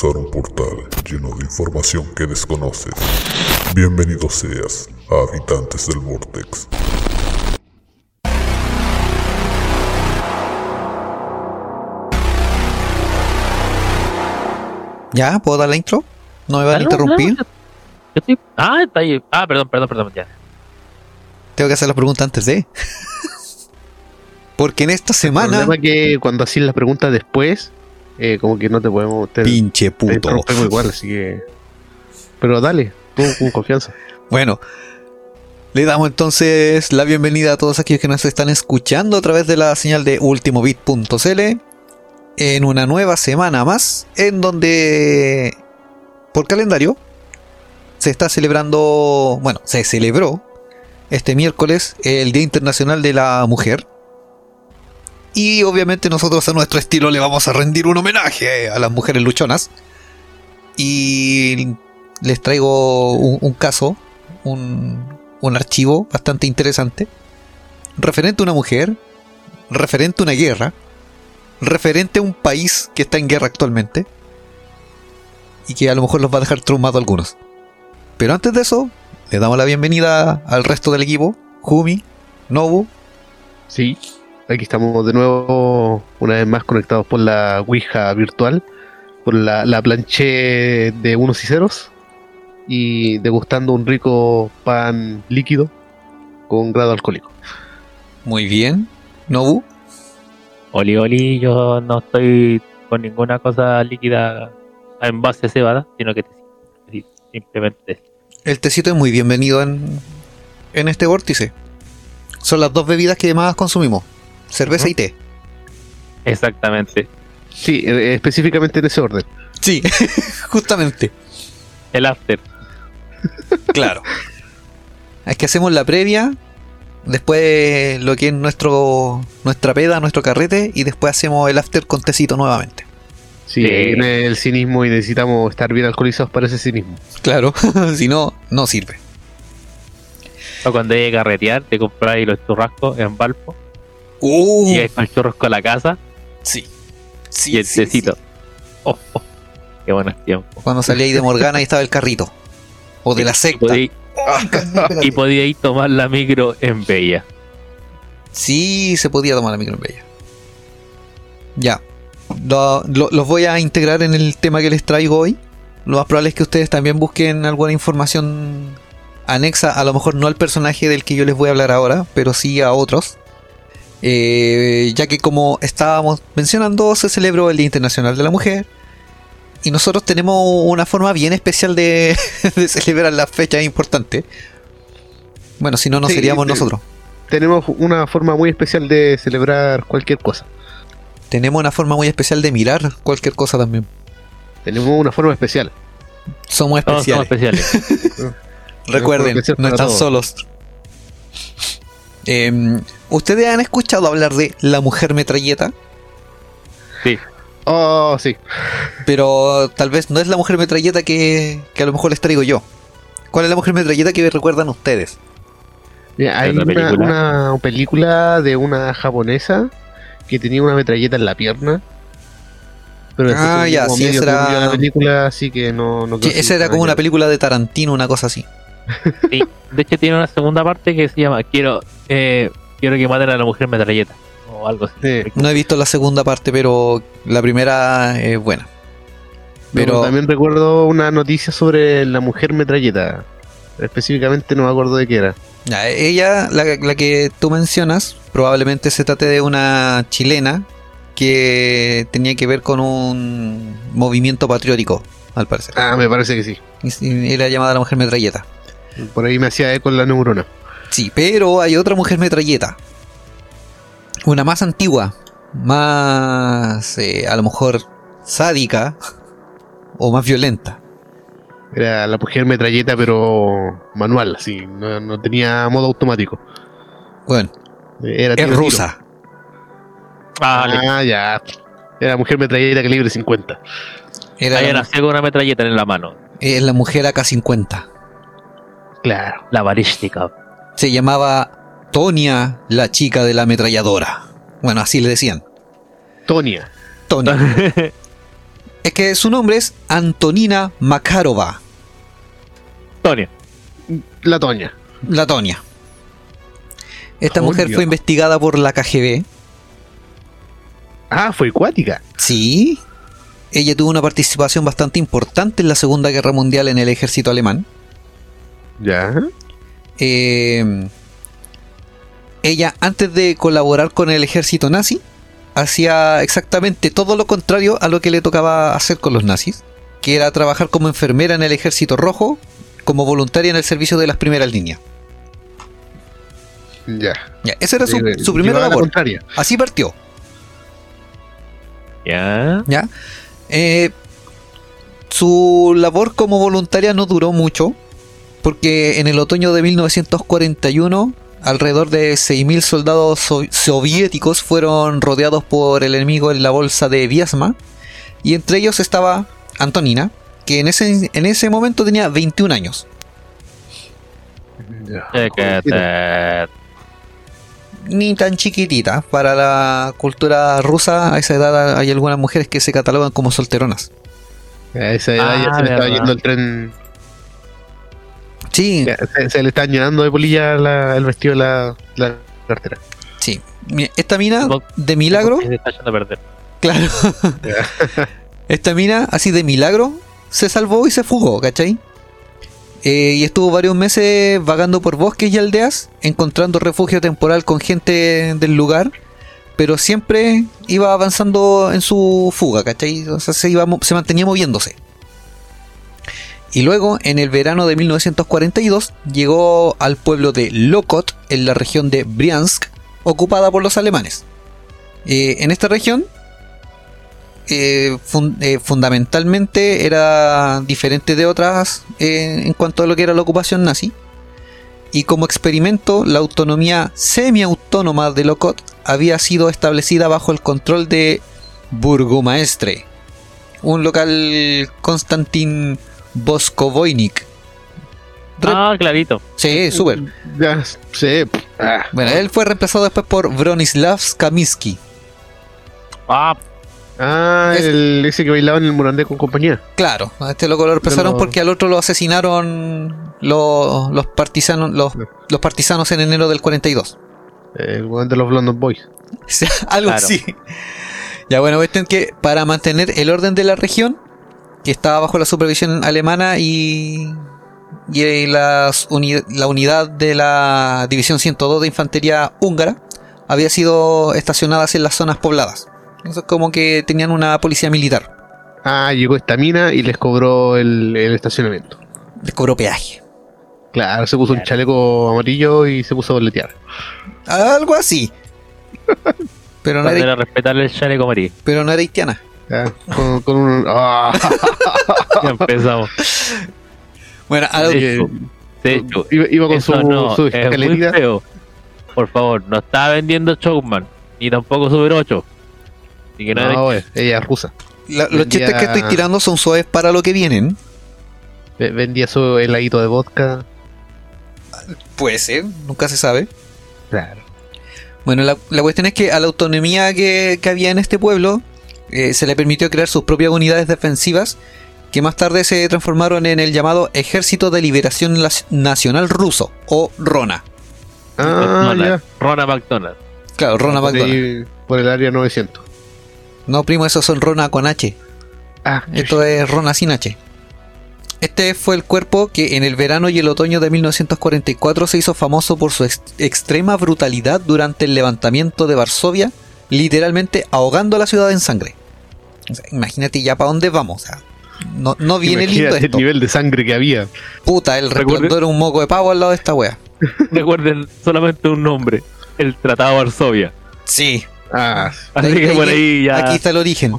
Cruzar un portal lleno de información que desconoces. Bienvenido seas a Habitantes del Vortex. ¿Ya? ¿Puedo dar la intro? ¿No me van a interrumpir? no, yo estoy- Ah, está ahí. Ah, perdón, perdón, perdón. Ya. Tengo que hacer la pregunta antes de. Porque en esta El semana. problema es que cuando haces las preguntas después, eh, como que no te podemos. Te, Pinche te puto. interrumpimos igual, así que. Pero dale, tú con confianza. Bueno, le damos entonces la bienvenida a todos aquellos que nos están escuchando a través de la señal de ultimobit.cl en una nueva semana más en donde por calendario se está celebrando, bueno, se celebró este miércoles el Día Internacional de la Mujer. Y obviamente nosotros a nuestro estilo le vamos a rendir un homenaje a las mujeres luchonas. Y les traigo un, caso, un, un archivo bastante interesante, referente a una mujer, referente a una guerra, referente a un país que está en guerra actualmente y que a lo mejor los va a dejar traumados algunos. Pero antes de eso, le damos la bienvenida al resto del equipo, Jumi, Nobu, Sí, aquí estamos de nuevo, una vez más conectados por la Ouija virtual, por la, la planche de unos y ceros, y degustando un rico pan líquido con grado alcohólico. muy bien, Nobu, Oli, oli, yo no estoy con ninguna cosa líquida en base a cebada, sino que te- sí, simplemente el tecito es muy bienvenido en, en este vórtice. Son las dos bebidas que más consumimos, cerveza y té. exactamente Sí, eh, específicamente en ese orden. Sí, justamente. el after. Claro. Es que hacemos la previa, después lo que es nuestro nuestra peda, nuestro carrete, y después hacemos el after con tecito nuevamente. Sí, el cinismo y necesitamos estar bien alcoholizados para ese cinismo. Claro, si no, no sirve. O cuando hay que carretear, te compráis los churrascos en Valpo Uh, y hay el churrasco a la casa sí. Sí, y el sí, tecito. sí. Oh, oh, qué buenos tiempos. Cuando salí ahí de Morgana y estaba el carrito. O de la Y secta. podíais- Y podíais tomar la micro en Bella. Sí, se podía tomar la micro en Bella. Ya. Lo- lo- los voy a integrar en el tema que les traigo hoy. Lo más probable es que ustedes también busquen alguna información anexa, a lo mejor no al personaje del que yo les voy a hablar ahora, pero sí a otros. Eh, ya que como estábamos mencionando, se celebró el Día Internacional de la Mujer. Y nosotros tenemos una forma bien especial de, de celebrar las fechas importantes. Bueno, si no, no Sí, seríamos nosotros. Tenemos una forma muy especial de celebrar cualquier cosa. Tenemos una forma muy especial de mirar cualquier cosa también. Tenemos una forma especial. Somos Todos somos especiales. especiales. Recuerden, no están todos. solos. Em, ¿Ustedes han escuchado hablar de la mujer metralleta? Sí. Oh, sí. Pero tal vez no es la mujer metralleta que, que a lo mejor les traigo yo. ¿Cuál es la mujer metralleta que recuerdan ustedes? Mira, hay ¿Es la una, película? una película de una japonesa que tenía una metralleta en la pierna. Pero Ah, ya, sí, esa era- la película, así que no, no Sí, creo esa era como una película de Tarantino, una cosa así. Sí, de hecho tiene una segunda parte que se llama Quiero eh, quiero que maten a la mujer metralleta o algo así. Sí. No he visto la segunda parte, pero la primera es buena. Pero también recuerdo una noticia sobre la mujer metralleta. Específicamente no me acuerdo de qué era. Ya, ella, la, la que tú mencionas, probablemente se trate de una chilena que tenía que ver con un movimiento patriótico, al parecer. Ah, me parece que sí. Era llamada la mujer metralleta. Por ahí me hacía eco en la neurona. Sí, pero hay otra mujer metralleta. Una más antigua, más eh, a lo mejor sádica o más violenta. Era la mujer metralleta, pero manual, así. No, no tenía modo automático. Bueno, Era es rusa. Ah, Ah, ya. Era mujer metralleta calibre 50. Era ella la, nació con una metralleta en la mano. es la mujer AK-50. Claro. La balística. Se llamaba Tonia, la chica de la ametralladora. Bueno, así le decían. Tonia. Tonia. Es que su nombre es Antonina Makarova, Tonia. La Toña. la Tonia. Esta Oh, mujer Dios. fue investigada por la KGB. Ah, fue acuática. Sí. Ella tuvo una participación bastante importante en la Segunda Guerra Mundial en el ejército alemán. Ya. Eh, ella, antes de colaborar con el ejército nazi, hacía exactamente todo lo contrario a lo que le tocaba hacer con los nazis, que era trabajar como enfermera en el ejército rojo, como voluntaria en el servicio de las primeras líneas. Ya. Ya, esa era su, su primera la labor. Así partió. Ya. ¿ya? Eh, su labor como voluntaria no duró mucho, porque en el otoño de 1941, alrededor de 6.000 soldados so- soviéticos fueron rodeados por el enemigo en la bolsa de Viasma, y entre ellos estaba Antonina, que en ese, en ese momento tenía 21 años. Ni tan chiquitita. Para la cultura rusa, a esa edad hay algunas mujeres que se catalogan como solteronas. A esa edad ya Ah, se le estaba yendo el tren. Sí, se, se le está llenando de polilla la- el vestido de la, la cartera. sí. Esta mina, de milagro, Se está echando a perder. Claro. Esta mina, así de milagro, se salvó y se fugó, ¿cachai? Eh, y estuvo varios meses vagando por bosques y aldeas, encontrando refugio temporal con gente del lugar, pero siempre iba avanzando en su fuga, ¿cachai? O sea, se, iba, se mantenía moviéndose. Y luego, en el verano de 1942, llegó al pueblo de Lokot, en la región de Briansk, ocupada por los alemanes. Eh, en esta región eh, eh, fundamentalmente era diferente de otras en cuanto a lo que era la ocupación nazi. Y como experimento, la autonomía semiautónoma de Lokot había sido establecida bajo el control de Burgomaestre, un local Konstantin Boskovoynik. Re- Ah, clarito. sí, súper. Ya, sí. Ah, Bueno, él fue reemplazado después por Bronislav Kamiski. Ah, Ah, Es- el, ese que bailaba en el Morandé con compañía. Claro, a este loco lo reemplazaron lo- porque al otro lo asesinaron los, los partisanos los, los partisanos en enero del 42. El weón de los London Boys. Algo Claro. así. Ya bueno, cuestión que para mantener el orden de la región, que estaba bajo la supervisión alemana y, y las uni- la unidad de la División 102 de Infantería Húngara, había sido estacionadas en las zonas pobladas. Eso es como que tenían una policía militar. Ah, llegó esta mina y les cobró el, el estacionamiento. Les cobró peaje. Claro, se puso un chaleco amarillo y se puso a boletear. Algo así. Pero no para era, respetarle el chaleco amarillo. pero no era haitiana. Ya, Con, con un. ¡Ah! Ya empezamos. Bueno, a- Sí. De hecho, iba, iba con su, no, su es muy escalerita. feo. Por favor, no estaba vendiendo Showman, ni tampoco Super 8. Así que no, ella es rusa. la- los chistes que estoy tirando son suaves para lo que vienen. Ve- Vendía su heladito de vodka. Puede ser, nunca se sabe. Claro. Bueno, la, la cuestión es que a la autonomía que, que había en este pueblo eh, se le permitió crear sus propias unidades defensivas que más tarde se transformaron en el llamado Ejército de Liberación Nacional Ruso o RONA. Ah, McDonald's, ya. Rona McDonald. Claro, RONA Por, McDonald. por el área 900. No, primo, esos son RONA con H. Ah, Esto es Rona sin H. Este fue el cuerpo que en el verano y el otoño de 1944 se hizo famoso por su ex- extrema brutalidad durante el levantamiento de Varsovia, literalmente ahogando a la ciudad en sangre. O sea, imagínate ya para dónde vamos. o sea, no, no viene lindo Imagínate el esto. nivel de sangre que había. Puta, el resplandor era un moco de pavo al lado de esta wea. Recuerden solamente un nombre: el Tratado de Varsovia. Sí. Ah, Así que por ahí ya. Aquí está el origen.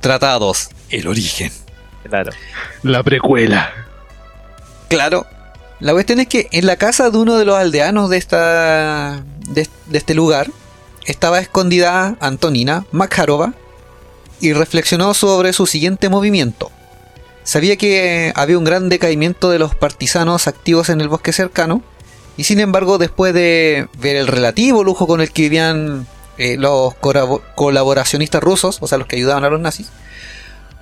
Tratados. El origen. claro. la precuela. Claro. La cuestión es que en la casa de uno de los aldeanos de esta de, de este lugar estaba escondida Antonina Makarova y reflexionó sobre su siguiente movimiento. Sabía que había un gran decaimiento de los partisanos activos en el bosque cercano y sin embargo después de ver el relativo lujo con el que vivían eh, los colaboracionistas rusos, o sea los que ayudaban a los nazis,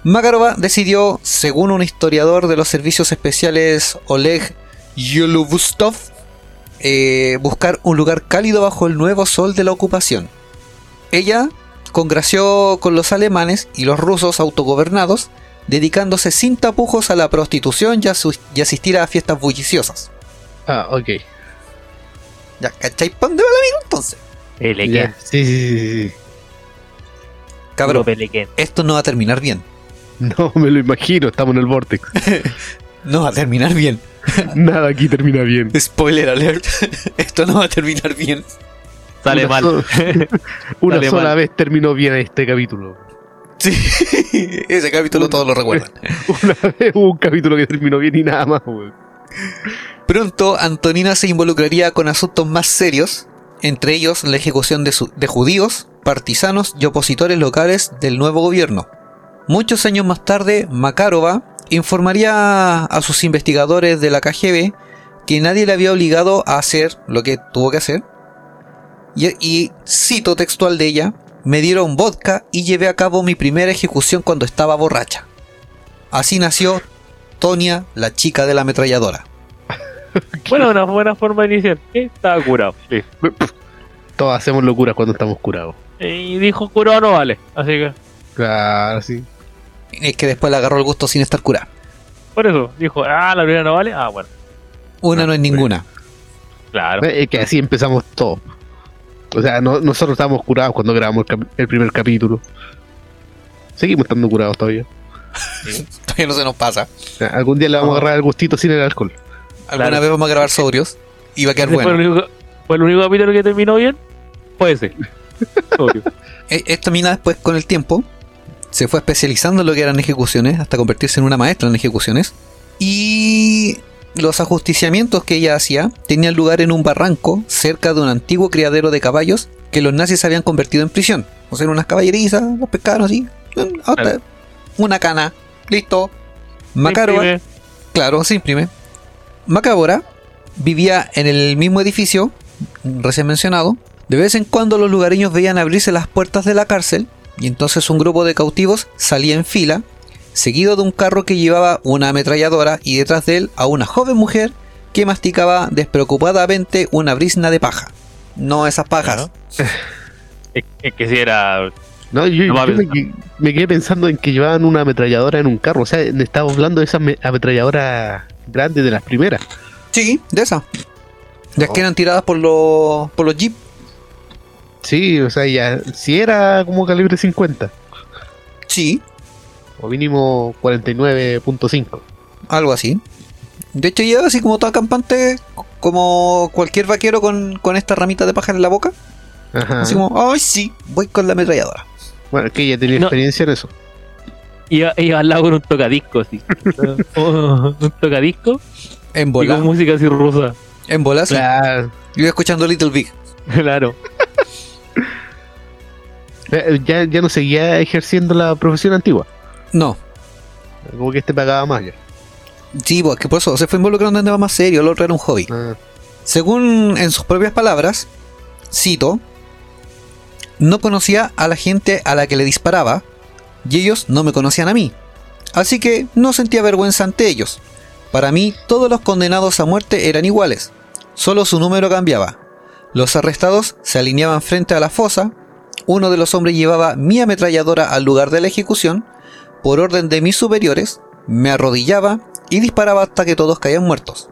Makarova decidió, según un historiador de los servicios especiales Oleg Yolubustov, eh, buscar un lugar cálido bajo el nuevo sol de la ocupación. Ella congració con los alemanes y los rusos autogobernados, dedicándose sin tapujos a la prostitución y, a su- y asistir a fiestas bulliciosas. Ah, ok. ¿Ya cachai pa' dónde va el amigo entonces? Pelequén. Sí, sí, sí, sí. Cabrón, esto no va a terminar bien. No me lo imagino, estamos en el vortex. No va a terminar bien. Nada aquí termina bien. Spoiler alert. esto no va a terminar bien. Sale Una mal. Una Sale sola mal. vez terminó bien este capítulo. Sí, ese capítulo todos lo recuerdan. Una vez hubo un capítulo que terminó bien y nada más, weón. Pronto Antonina se involucraría con asuntos más serios, entre ellos la ejecución de, su- de judíos, partisanos y opositores locales del nuevo gobierno. Muchos años más tarde, Makarova informaría a sus investigadores de la KGB que nadie le había obligado a hacer lo que tuvo que hacer. Y, y cito textual de ella, me dieron vodka y llevé a cabo mi primera ejecución cuando estaba borracha. Así nació Tonia, la chica de la ametralladora. Bueno, una buena forma de iniciar. Estaba curado. listo. Todos hacemos locuras cuando estamos curados. Y dijo curado no vale. Así que, Claro, sí. Es que después le agarró el gusto sin estar curada. por eso, dijo, ah, la primera no vale. Ah, bueno. Una no es ninguna. Claro. Es que así empezamos todo. O sea, no- nosotros estábamos curados cuando grabamos el, primer capítulo. Seguimos estando curados todavía. Todavía no se nos pasa. Algún día le vamos a agarrar el gustito sin el alcohol. Alguna Claro. vez vamos a grabar sobrios y va a quedar fue, bueno. el único, fue el único capítulo que terminó bien. Fue ese. Obvio. E- Esta mina después con el tiempo se fue especializando en lo que eran ejecuciones hasta convertirse en una maestra en ejecuciones. Y los ajusticiamientos que ella hacía tenían lugar en un barranco cerca de un antiguo criadero de caballos que los nazis habían convertido en prisión. O sea, en unas caballerizas, los pescaron así. Claro. Una cana. Listo. Imprime. Claro, se imprime. Macabora vivía en el mismo edificio, recién mencionado. De vez en cuando los lugareños veían abrirse las puertas de la cárcel y entonces un grupo de cautivos salía en fila, seguido de un carro que llevaba una ametralladora y detrás de él a una joven mujer que masticaba despreocupadamente una brisna de paja. No esas pajas. Claro. Es, es que si era. No, yo, No yo me, que- me quedé pensando en que llevaban una ametralladora en un carro. O sea, estábamos hablando de esas me- ametralladoras grandes de las primeras. Sí, de esas. De las que eran tiradas por los, por los jeep. Sí, o sea, ya. Si era como calibre 50. Sí, O mínimo 49.5. Algo así. De hecho, lleva así como toda campante, como cualquier vaquero con, con esta ramita de paja en la boca. Ajá. Así como, ay, sí, voy con la ametralladora. Bueno, es que ella tenía No. experiencia en eso. Iba, iba al lado con un tocadisco así. Oh, un tocadisco En y bola. con música así rusa. En bola, sí. Claro. Yo iba escuchando Little Big. Claro. Eh, Ya, ya no seguía ejerciendo la profesión antigua. No. Como que este pagaba más ya. Sí, pues que por eso se fue involucrando en temas más serios, el otro era un hobby. Ah, Según en sus propias palabras, cito, no conocía a la gente a la que le disparaba y ellos no me conocían a mí. Así que no sentía vergüenza ante ellos. Para mí todos los condenados a muerte eran iguales, solo su número cambiaba. Los arrestados se alineaban frente a la fosa, uno de los hombres llevaba mi ametralladora al lugar de la ejecución, por orden de mis superiores, me arrodillaba y disparaba hasta que todos caían muertos.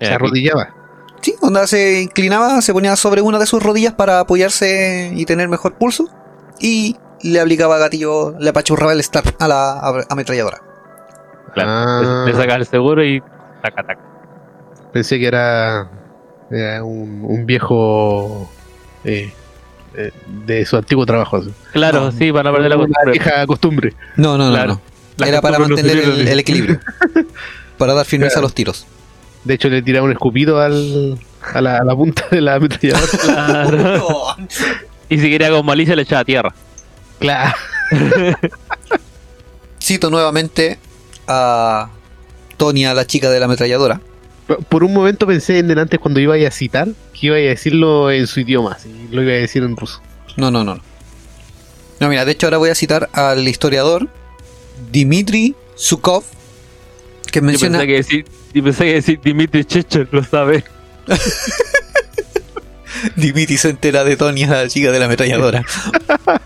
se arrodillaba. Sí, onda se inclinaba, se ponía sobre una de sus rodillas para apoyarse y tener mejor pulso. Y le aplicaba gatillo, le apachurraba el start a la ametralladora. Claro. Ah. Le, le sacaba el seguro y taca, taca. Pensé que era, era un, un viejo eh, eh, de su antiguo trabajo. Claro, No. sí, para no perder la costumbre. vieja costumbre. No, no, no, Claro. no. La Era para mantener el, el equilibrio. para dar firmeza a los tiros. De hecho, le tiraba un escupido al, a, la, a la punta de la ametralladora. Claro. Y si quería con malicia le echaba tierra. claro. Cito nuevamente a Tonia, la chica de la ametralladora. Por un momento pensé en delante cuando iba a citar que iba a decirlo en su idioma, así, lo iba a decir en ruso. No, no, no. No, mira, de hecho ahora voy a citar al historiador Dmitry Sukov, que Yo menciona... pensé que decir, yo pensé que decir Dimitri Checher, lo sabe. Dimitri se entera de Tony, la chica de la ametralladora.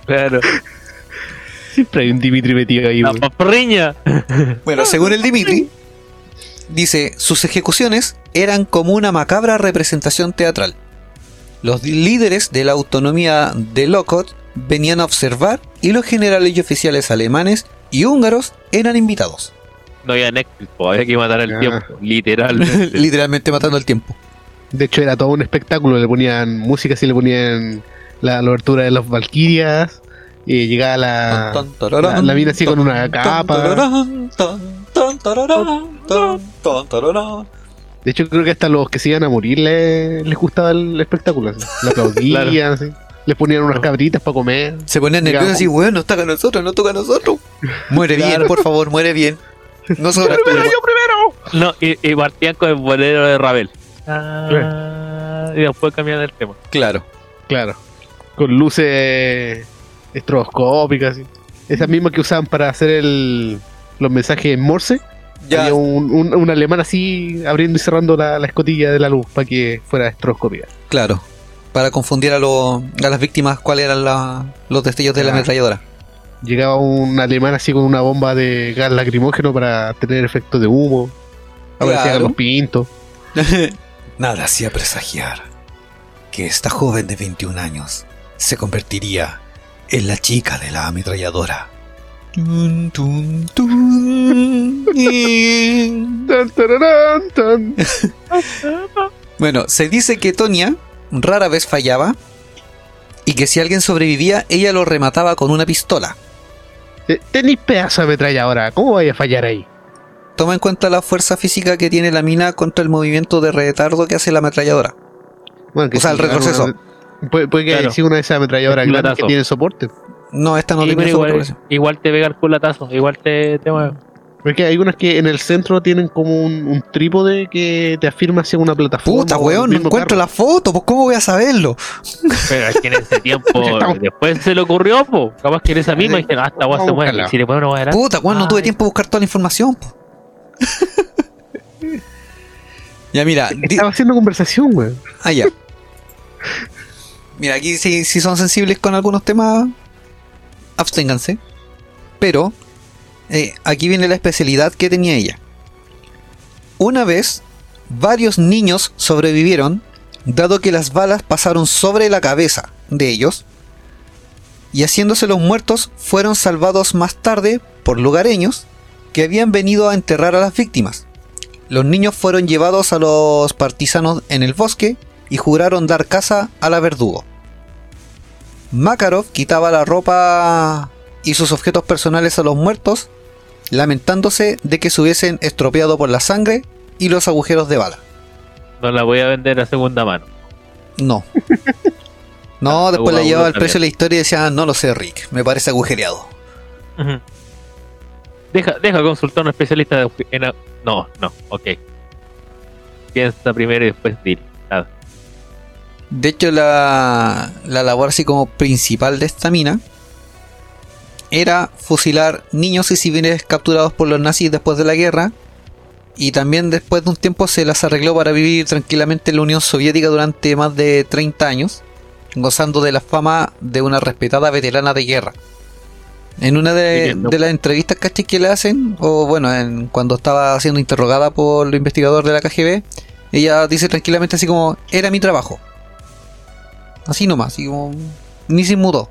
Claro. Siempre hay un Dimitri metido ahí, La weón. paparriña. Bueno, según el Dimitri, dice, sus ejecuciones eran como una macabra representación teatral. Los líderes de la autonomía de Lokot venían a observar y los generales y oficiales alemanes y húngaros eran invitados. No había Netflix, había que matar el Ah. tiempo. Literalmente. Literalmente matando el tiempo. De hecho, era todo un espectáculo. Le ponían música, así le ponían la, la obertura de los Valkyrias. Y llegaba la, la, la mina así con una capa. De hecho, creo que hasta los que se iban a morir le- les gustaba el espectáculo. así. Le aplaudían, así. Les ponían unas cabritas para comer. Se ponían nerviosos y bueno, nos toca a nosotros, no toca a nosotros. Muere bien, por favor, muere bien. Nosotros ¡Primero, yo primero! No, y, y partían con el bolero de Ravel. Ah, y después cambian el tema. Claro. Claro. Con luces estroboscópicas. así. Esas mismas que usaban para hacer el, los mensajes en Morse. Ya, Había un, un- un alemán así abriendo y cerrando la, la escotilla de la luz para que fuera estroboscópica. claro. Para confundir a, lo- a las víctimas cuáles eran la- los destellos de la ametralladora. Llegaba un alemán así con una bomba de gas lacrimógeno para tener efecto de humo. Aparecía Claro. los pintos. Nada hacía presagiar que esta joven de 21 años se convertiría en la chica de la ametralladora. Tan, tararán, tan. Bueno, se dice que Tonia rara vez fallaba y que si alguien sobrevivía, ella lo remataba con una pistola. Te- Tenéis pedazo de ametralladora. ¿Cómo vais a fallar ahí? Toma en cuenta la fuerza física que tiene la mina contra el movimiento de retardo que hace la ametralladora. Bueno, O sea, el retroceso. una- puede, puede que Claro. haya sido una de esas ametralladoras que tienen soporte. No, esta no Sí, tiene igual, igual te pega el culatazo, igual te, te mueve. Porque hay unas que en el centro tienen como un, un trípode que te afirma hacia una plataforma. Puta, weón, no encuentro carro. la foto, pues ¿cómo voy a saberlo? Pero es que en ese tiempo, después se le ocurrió, po. capaz que en esa misma dijeron, hasta agua se mueve. si le ponemos. Puta, weón, no tuve tiempo de buscar toda la información. po. ya, mira, Estaba haciendo conversación, weón. ah, ya. Mira, aquí si, si son sensibles con algunos temas, absténganse. Pero eh, aquí viene la especialidad que tenía ella. Una vez, varios niños sobrevivieron, dado que las balas pasaron sobre la cabeza de ellos, y haciéndose los muertos fueron salvados más tarde por lugareños que habían venido a enterrar a las víctimas. Los niños fueron llevados a los partisanos en el bosque y juraron dar caza a la verdugo. Makarov quitaba la ropa y sus objetos personales a los muertos, lamentándose de que se hubiesen estropeado por la sangre y los agujeros de bala. No la voy a vender a segunda mano. No. No, después le llevaba el precio de la historia y decía, "Ah, no lo sé, Rick, me parece agujereado. Deja, deja consultar a un especialista de en No, no, ok. Piensa primero y después dile. De hecho, la, la labor así como principal de esta mina era fusilar niños y civiles capturados por los nazis después de la guerra. Y también después de un tiempo se las arregló para vivir tranquilamente en la Unión Soviética durante más de 30 años, gozando de la fama de una respetada veterana de guerra. En una de, las entrevistas que le hacen, o bueno, en- cuando estaba siendo interrogada por el investigador de la KGB, ella dice tranquilamente así como, era mi trabajo. Así nomás, así como, ni se mudó.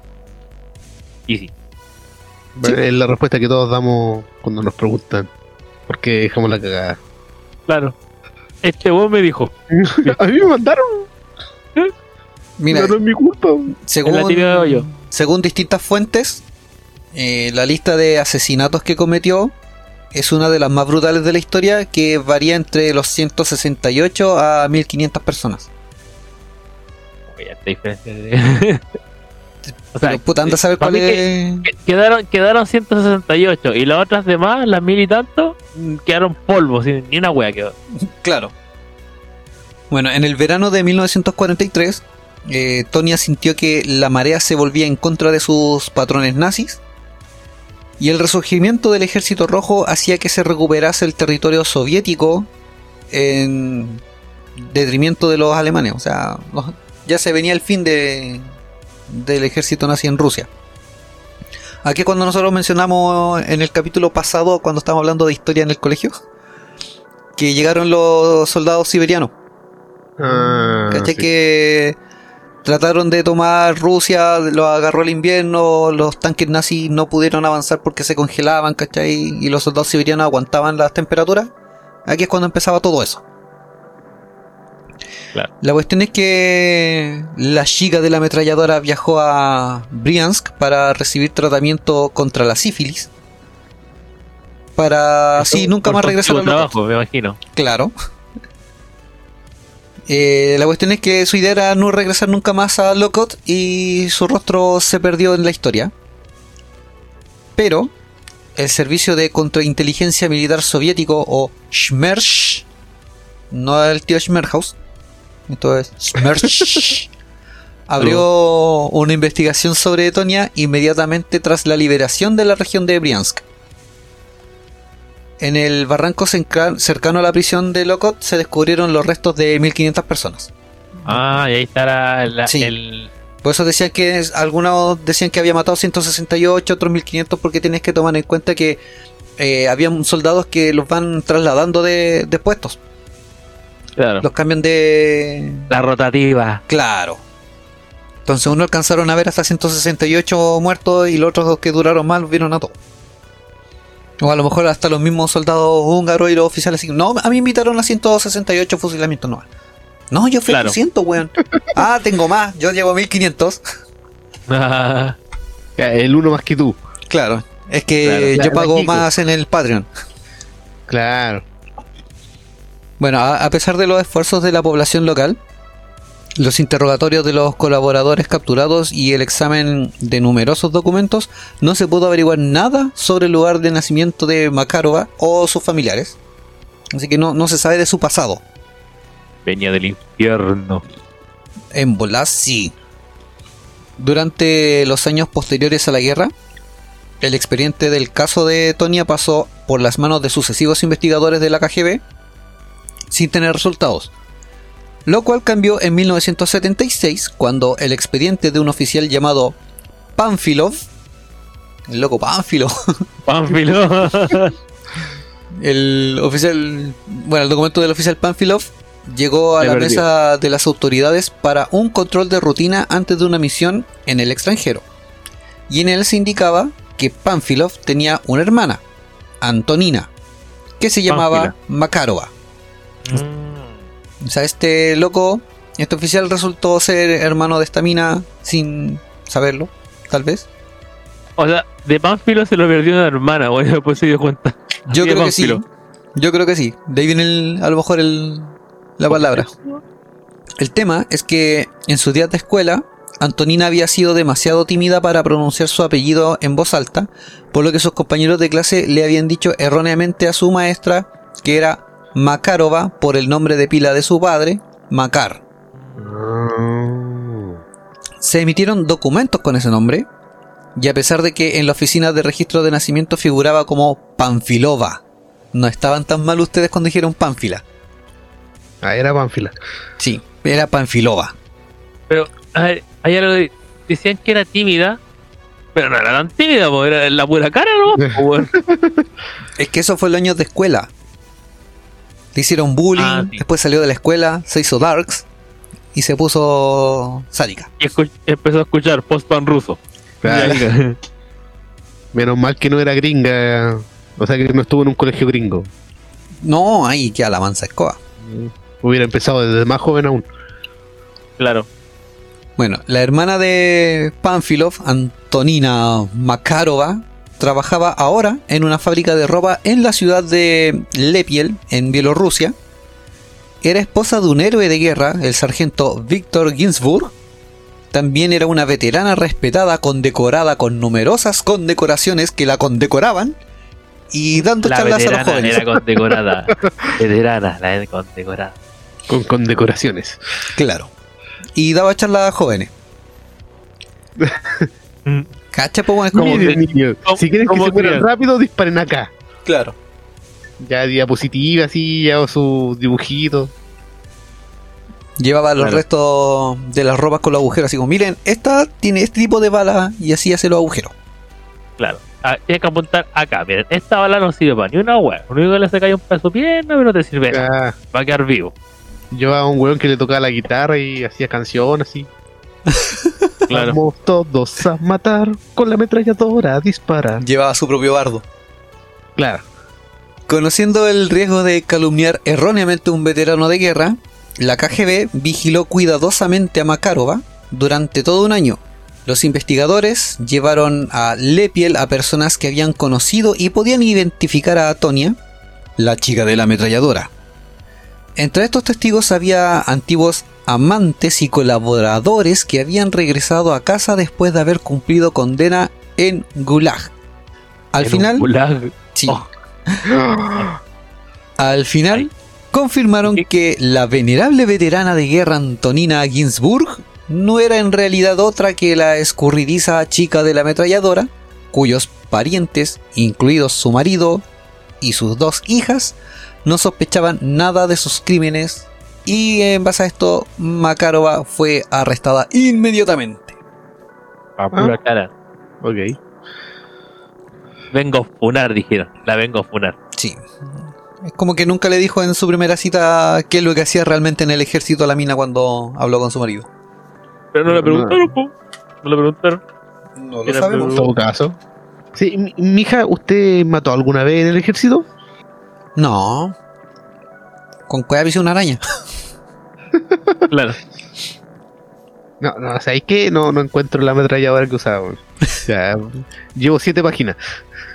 Easy. Es la respuesta que todos damos cuando nos preguntan por qué dejamos la cagada. Claro. Este vos me dijo. A mí me mandaron, Mira, no es mi culpa. Según distintas fuentes, eh, la lista de asesinatos que cometió es una de las más brutales de la historia que varía entre los 168 a 1500 personas. Oye, esta diferencia de- o sea, puta, anda a saber cuál es... que- que- quedaron, quedaron 168 y las otras demás, las mil y tanto, mm, quedaron polvo, sin- ni una wea quedó. Claro. Bueno, en el verano de 1943, eh, Tonia sintió que la marea se volvía en contra de sus patrones nazis Y el resurgimiento del ejército rojo hacía que se recuperase el territorio soviético en detrimento de los alemanes. O sea, los- ya se venía el fin de, del ejército nazi en Rusia. Aquí cuando nosotros mencionamos en el capítulo pasado, cuando estábamos hablando de historia en el colegio, que llegaron los soldados siberianos. Ah. Que trataron de tomar Rusia, lo agarró el invierno, los tanques nazis no pudieron avanzar porque se congelaban, ¿cachai? Y los soldados siberianos aguantaban las temperaturas. Aquí es cuando empezaba todo eso. Claro. La cuestión es que la chica de la ametralladora viajó a Briansk para recibir tratamiento contra la sífilis. Para así nunca más regresar al trabajo, me imagino. Claro. Eh, la cuestión es que su idea era no regresar nunca más a Lockout y su rostro se perdió en la historia. Pero el servicio de contrainteligencia militar soviético o Schmerz, no el tío Schmerhaus, esto es Schmerz, abrió una investigación sobre Etonia inmediatamente tras la liberación de la región de Briansk. En el barranco cerca- cercano a la prisión de Lokot se descubrieron los restos de 1500 personas. Ah, y ahí estará la- Sí. el. Por eso decían que es- algunos decían que había matado 168, otros 1500 porque tienes que tomar en cuenta que eh, habían soldados que los van trasladando de, de puestos. Claro. Los cambian de... La rotativa. Claro. Entonces uno alcanzaron a ver hasta 168 muertos y los otros dos que duraron más los vieron a todos. O a lo mejor hasta los mismos soldados húngaros y los oficiales. No, a mí me invitaron a 168 fusilamientos no. No, yo fui Claro. a 200, weón. ah, tengo más. Yo llevo 1500. Ah, Ya, El uno más que tú. Claro. Es que Claro. yo pago más en el Patreon. Claro. Bueno, a, pesar de los esfuerzos de la población local, los interrogatorios de los colaboradores capturados y el examen de numerosos documentos, no se pudo averiguar nada sobre el lugar de nacimiento de Makarova o sus familiares. Así que no, no se sabe de su pasado. venía del infierno. En bolas sí. Durante los años posteriores a la guerra, el expediente del caso de Tonia pasó por las manos de sucesivos investigadores de la KGB sin tener resultados. Lo cual cambió en 1976 cuando el expediente de un oficial llamado Panfilov, el loco Pánfilo. el oficial, bueno, el documento del oficial Panfilov llegó a Me la perdió. mesa de las autoridades para un control de rutina antes de una misión en el extranjero. Y en él se indicaba que Panfilov tenía una hermana, Antonina, que se llamaba. Makarova. Mm. O sea, este loco, este oficial resultó ser hermano de esta mina sin saberlo, tal vez. O sea, de Pánfilo se lo perdió una hermana, bueno, después se dio cuenta. Yo Así creo que sí. Yo creo que sí. De ahí viene el- a lo mejor el, la palabra. El tema es que en sus días de escuela, Antonina había sido demasiado tímida para pronunciar su apellido en voz alta, por lo que sus compañeros de clase le habían dicho erróneamente a su maestra que era Makarova por el nombre de pila de su padre, Makar. Se emitieron documentos con ese nombre, y a pesar de que en la oficina de registro de nacimiento figuraba como Panfilova, no estaban tan mal ustedes cuando dijeron Pánfila. Ah, era Pánfila. Sí, era Panfilova. Pero, a ver, hay algo de- decían que era tímida, pero no era tan tímida, po, era la pura cara, ¿no? Es que eso fue el año de escuela. Le hicieron bullying, Ah, sí. después salió de la escuela, se hizo darks y se puso sádica. y empezó a escuchar post-pan ruso. Claro. Menos mal que no era gringa. O sea que no estuvo en un colegio gringo. No, ahí que a la mansa escoba. Hubiera empezado desde más joven aún. Claro. Bueno, la hermana de Panfilov, Antonina Makarova, trabajaba ahora en una fábrica de ropa en la ciudad de Lepiel, en Bielorrusia. Era esposa de un héroe de guerra, el sargento Víctor Ginsburg. También era una veterana respetada, condecorada con numerosas condecoraciones que la condecoraban y dando La charlas a los veterana jóvenes. era condecorada. veterana, la era condecorada. Con condecoraciones. Claro. Y daba charlas a jóvenes. Cacha, po, weón, es como. Miren, niños, ¿Cómo- si quieren que se mueran rápido, disparen acá. Claro. Ya diapositiva, así, ya sus dibujitos. Llevaba los Claro. restos de las ropas con los agujeros. Así como, miren, esta tiene este tipo de bala y así hace los agujeros. Claro. Ah, tienes que apuntar acá. Miren, esta bala no sirve para ni una hueá. Lo único que le saca un pedazo de pierna, pero no te sirve nada. Ah, Va a quedar vivo. llevaba un weón que le tocaba la guitarra y hacía canciones así. Claro. Vamos todos a matar con la ametralladora a disparar. Llevaba su propio bardo. Claro. Conociendo el riesgo de calumniar erróneamente a un veterano de guerra, la KGB vigiló cuidadosamente a Makarova durante todo un año. Los investigadores llevaron a Lepiel a personas que habían conocido y podían identificar a Tonia, la chica de la ametralladora. Entre estos testigos había antiguos amantes y colaboradores que habían regresado a casa después de haber cumplido condena en Gulag. Al En final, gulag. sí, Oh. al final, Ay. confirmaron que la venerable veterana de guerra Antonina Ginsburg no era en realidad otra que la escurridiza chica de la ametralladora, cuyos parientes, incluidos su marido y sus dos hijas, no sospechaban nada de sus crímenes y en base a esto Makarova fue arrestada inmediatamente. A pura cara. Ok. Vengo a funar, dijeron. La vengo a funar. Sí. Es como que nunca le dijo en su primera cita qué es lo que hacía realmente en el ejército a la mina cuando habló con su marido. Pero no le preguntaron, po. No le preguntaron. No lo sabemos. En todo caso. Sí, mi- mija, ¿usted mató alguna vez en el ejército? No. Con cueva hice una araña. Claro. No, no, ¿sabéis qué? No, no encuentro la ametralladora que usaba. Ya, llevo siete páginas.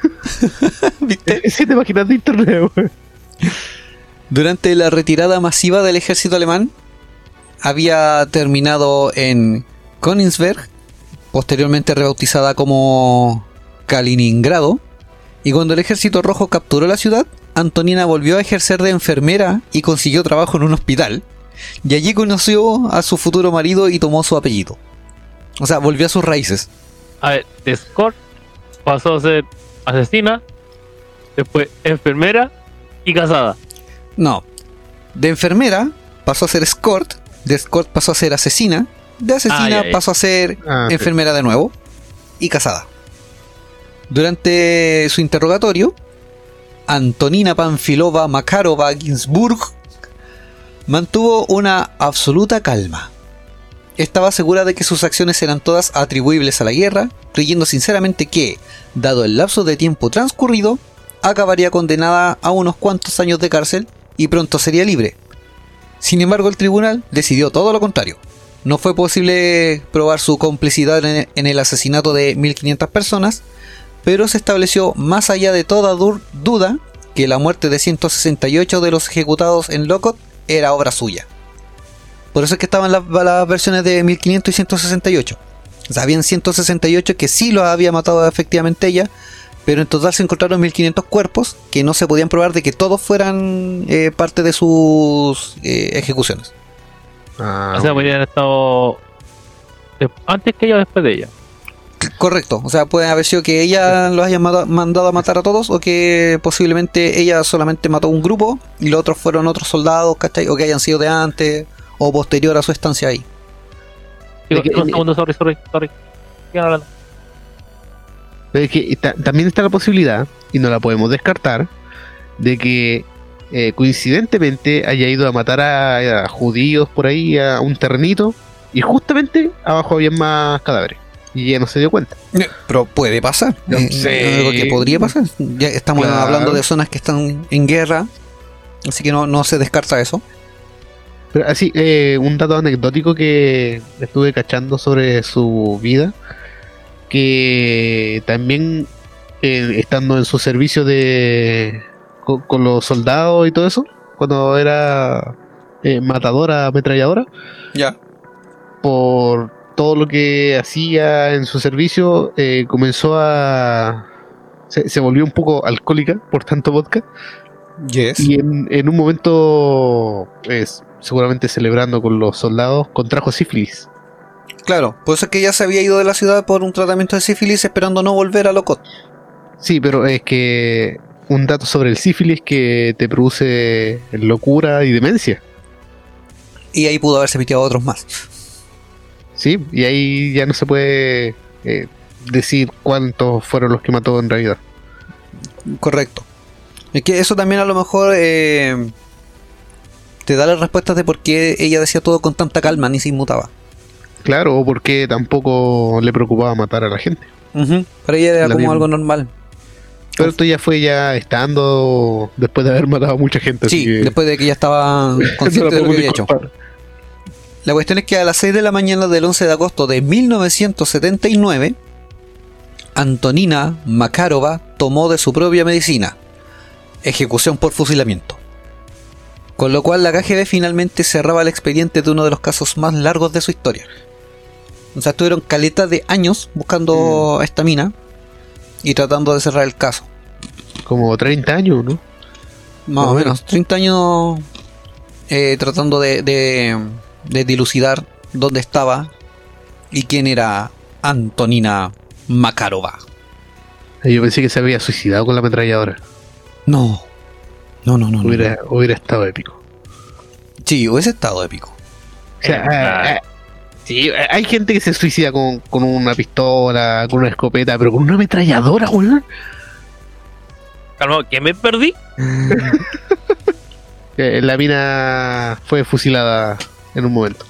¿Viste? Siete páginas de internet, weón. Durante la retirada masiva del ejército alemán, había terminado en Königsberg, posteriormente rebautizada como Kaliningrado, y cuando el ejército rojo capturó la ciudad, Antonina volvió a ejercer de enfermera y consiguió trabajo en un hospital, y allí conoció a su futuro marido y tomó su apellido. O sea, volvió a sus raíces. A ver, de escort pasó a ser asesina, después enfermera y casada. No. De enfermera pasó a ser escort, de escort pasó a ser asesina, de asesina ay. pasó a ser Ah, sí. enfermera de nuevo y casada. Durante su interrogatorio, Antonina Panfilova Makarova Ginsburg mantuvo una absoluta calma. Estaba segura de que sus acciones eran todas atribuibles a la guerra, creyendo sinceramente que, dado el lapso de tiempo transcurrido, acabaría condenada a unos cuantos años de cárcel y pronto sería libre. Sin embargo, el tribunal decidió todo lo contrario. No fue posible probar su complicidad en el asesinato de 1.500 personas, pero se estableció más allá de toda duda que la muerte de 168 de los ejecutados en Locot era obra suya. Por eso es que estaban las, las versiones de 1500 y 168. O sea, habían 168 que sí los había matado efectivamente ella, pero en total se encontraron 1500 cuerpos que no se podían probar de que todos fueran eh, parte de sus eh, ejecuciones. Ah, o sea, podrían haber estado antes que ella o después de ella. Correcto, o sea, puede haber sido que ella los haya mandado a matar a todos o que posiblemente ella solamente mató a un grupo y los otros fueron otros soldados, ¿cachai? O que hayan sido de antes o posterior a su estancia ahí. Digo, que- un segundo, sorry, sorry, sorry. Sigan hablando. Pero es que ta- también está la posibilidad, y no la podemos descartar, de que eh, coincidentemente haya ido a matar a, a judíos por ahí a un terrenito y justamente abajo había más cadáveres. Y ella no se dio cuenta. Pero puede pasar, No eh, sé. algo que podría pasar. Ya estamos Claro. hablando de zonas que están en guerra, así que no, no se descarta eso. Pero así, eh, un dato anecdótico que estuve cachando sobre su vida, que también eh, estando en su servicio de con, con los soldados y todo eso, cuando era eh, matadora, ametralladora, Ya. por todo lo que hacía en su servicio, eh, comenzó a... Se, se volvió un poco alcohólica por tanto vodka. Yes. Y en, en un momento, pues, seguramente celebrando con los soldados, contrajo sífilis. Claro, por eso es que ella se había ido de la ciudad por un tratamiento de sífilis esperando no volver a Locot. Sí, pero es que un dato sobre el sífilis que te produce locura y demencia. Y ahí pudo haberse piteado otros más. Sí, y ahí ya no se puede eh, decir cuántos fueron los que mató en realidad. Correcto. Es que eso también a lo mejor eh, te da las respuestas de por qué ella decía todo con tanta calma ni se inmutaba. Claro, o porque tampoco le preocupaba matar a la gente. Ujú. Para ella era La como misma. algo normal. Pero esto ya fue ya estando después de haber matado a mucha gente. así Sí, que después de que ya estaba consciente de lo que podemos había hecho. La cuestión es que a las 6 de la mañana del 11 de agosto de 1979, Antonina Makarova tomó de su propia medicina, ejecución por fusilamiento. Con lo cual la KGB finalmente cerraba el expediente de uno de los casos más largos de su historia. O sea, estuvieron caleta de años buscando esta mina y tratando de cerrar el caso. Como 30 años, ¿no? Más o o menos, 30 años eh, tratando de, de- de dilucidar dónde estaba y quién era Antonina Makarova. Yo pensé que se había suicidado con la ametralladora. No, no, no, no. no. Hubiera, estado épico. Sí, hubiese estado épico. O sea, Eh, ah, ah, sí, eh, hay gente que se suicida con, con una pistola, con una escopeta, pero con una ametralladora, weón. Calma, ¿que me perdí? Eh, La mina fue fusilada en un momento.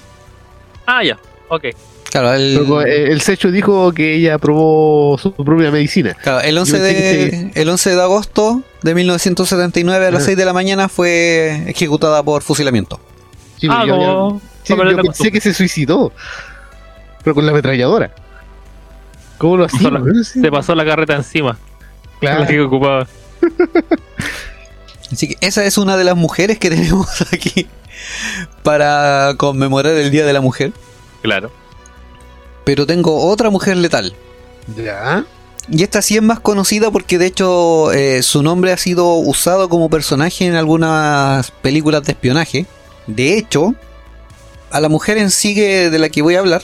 Ah, ya, ok. Claro, el, eh, el Secho dijo que ella probó su propia medicina. claro, el 11 yo pensé de, el 11 de agosto de 1979 a las Ajá. 6 de la mañana fue ejecutada por fusilamiento. Sí, ah, yo, sí, yo pensé que se suicidó. Pero con la ametralladora. ¿Cómo lo hacía? Se pasó la carreta encima. claro. La que ocupaba. Así que esa es una de las mujeres que tenemos aquí para conmemorar el Día de la Mujer. Claro. Pero tengo otra mujer letal. Ya. Y esta sí es más conocida porque de hecho eh, su nombre ha sido usado como personaje en algunas películas de espionaje. De hecho, a la mujer en sí de la que voy a hablar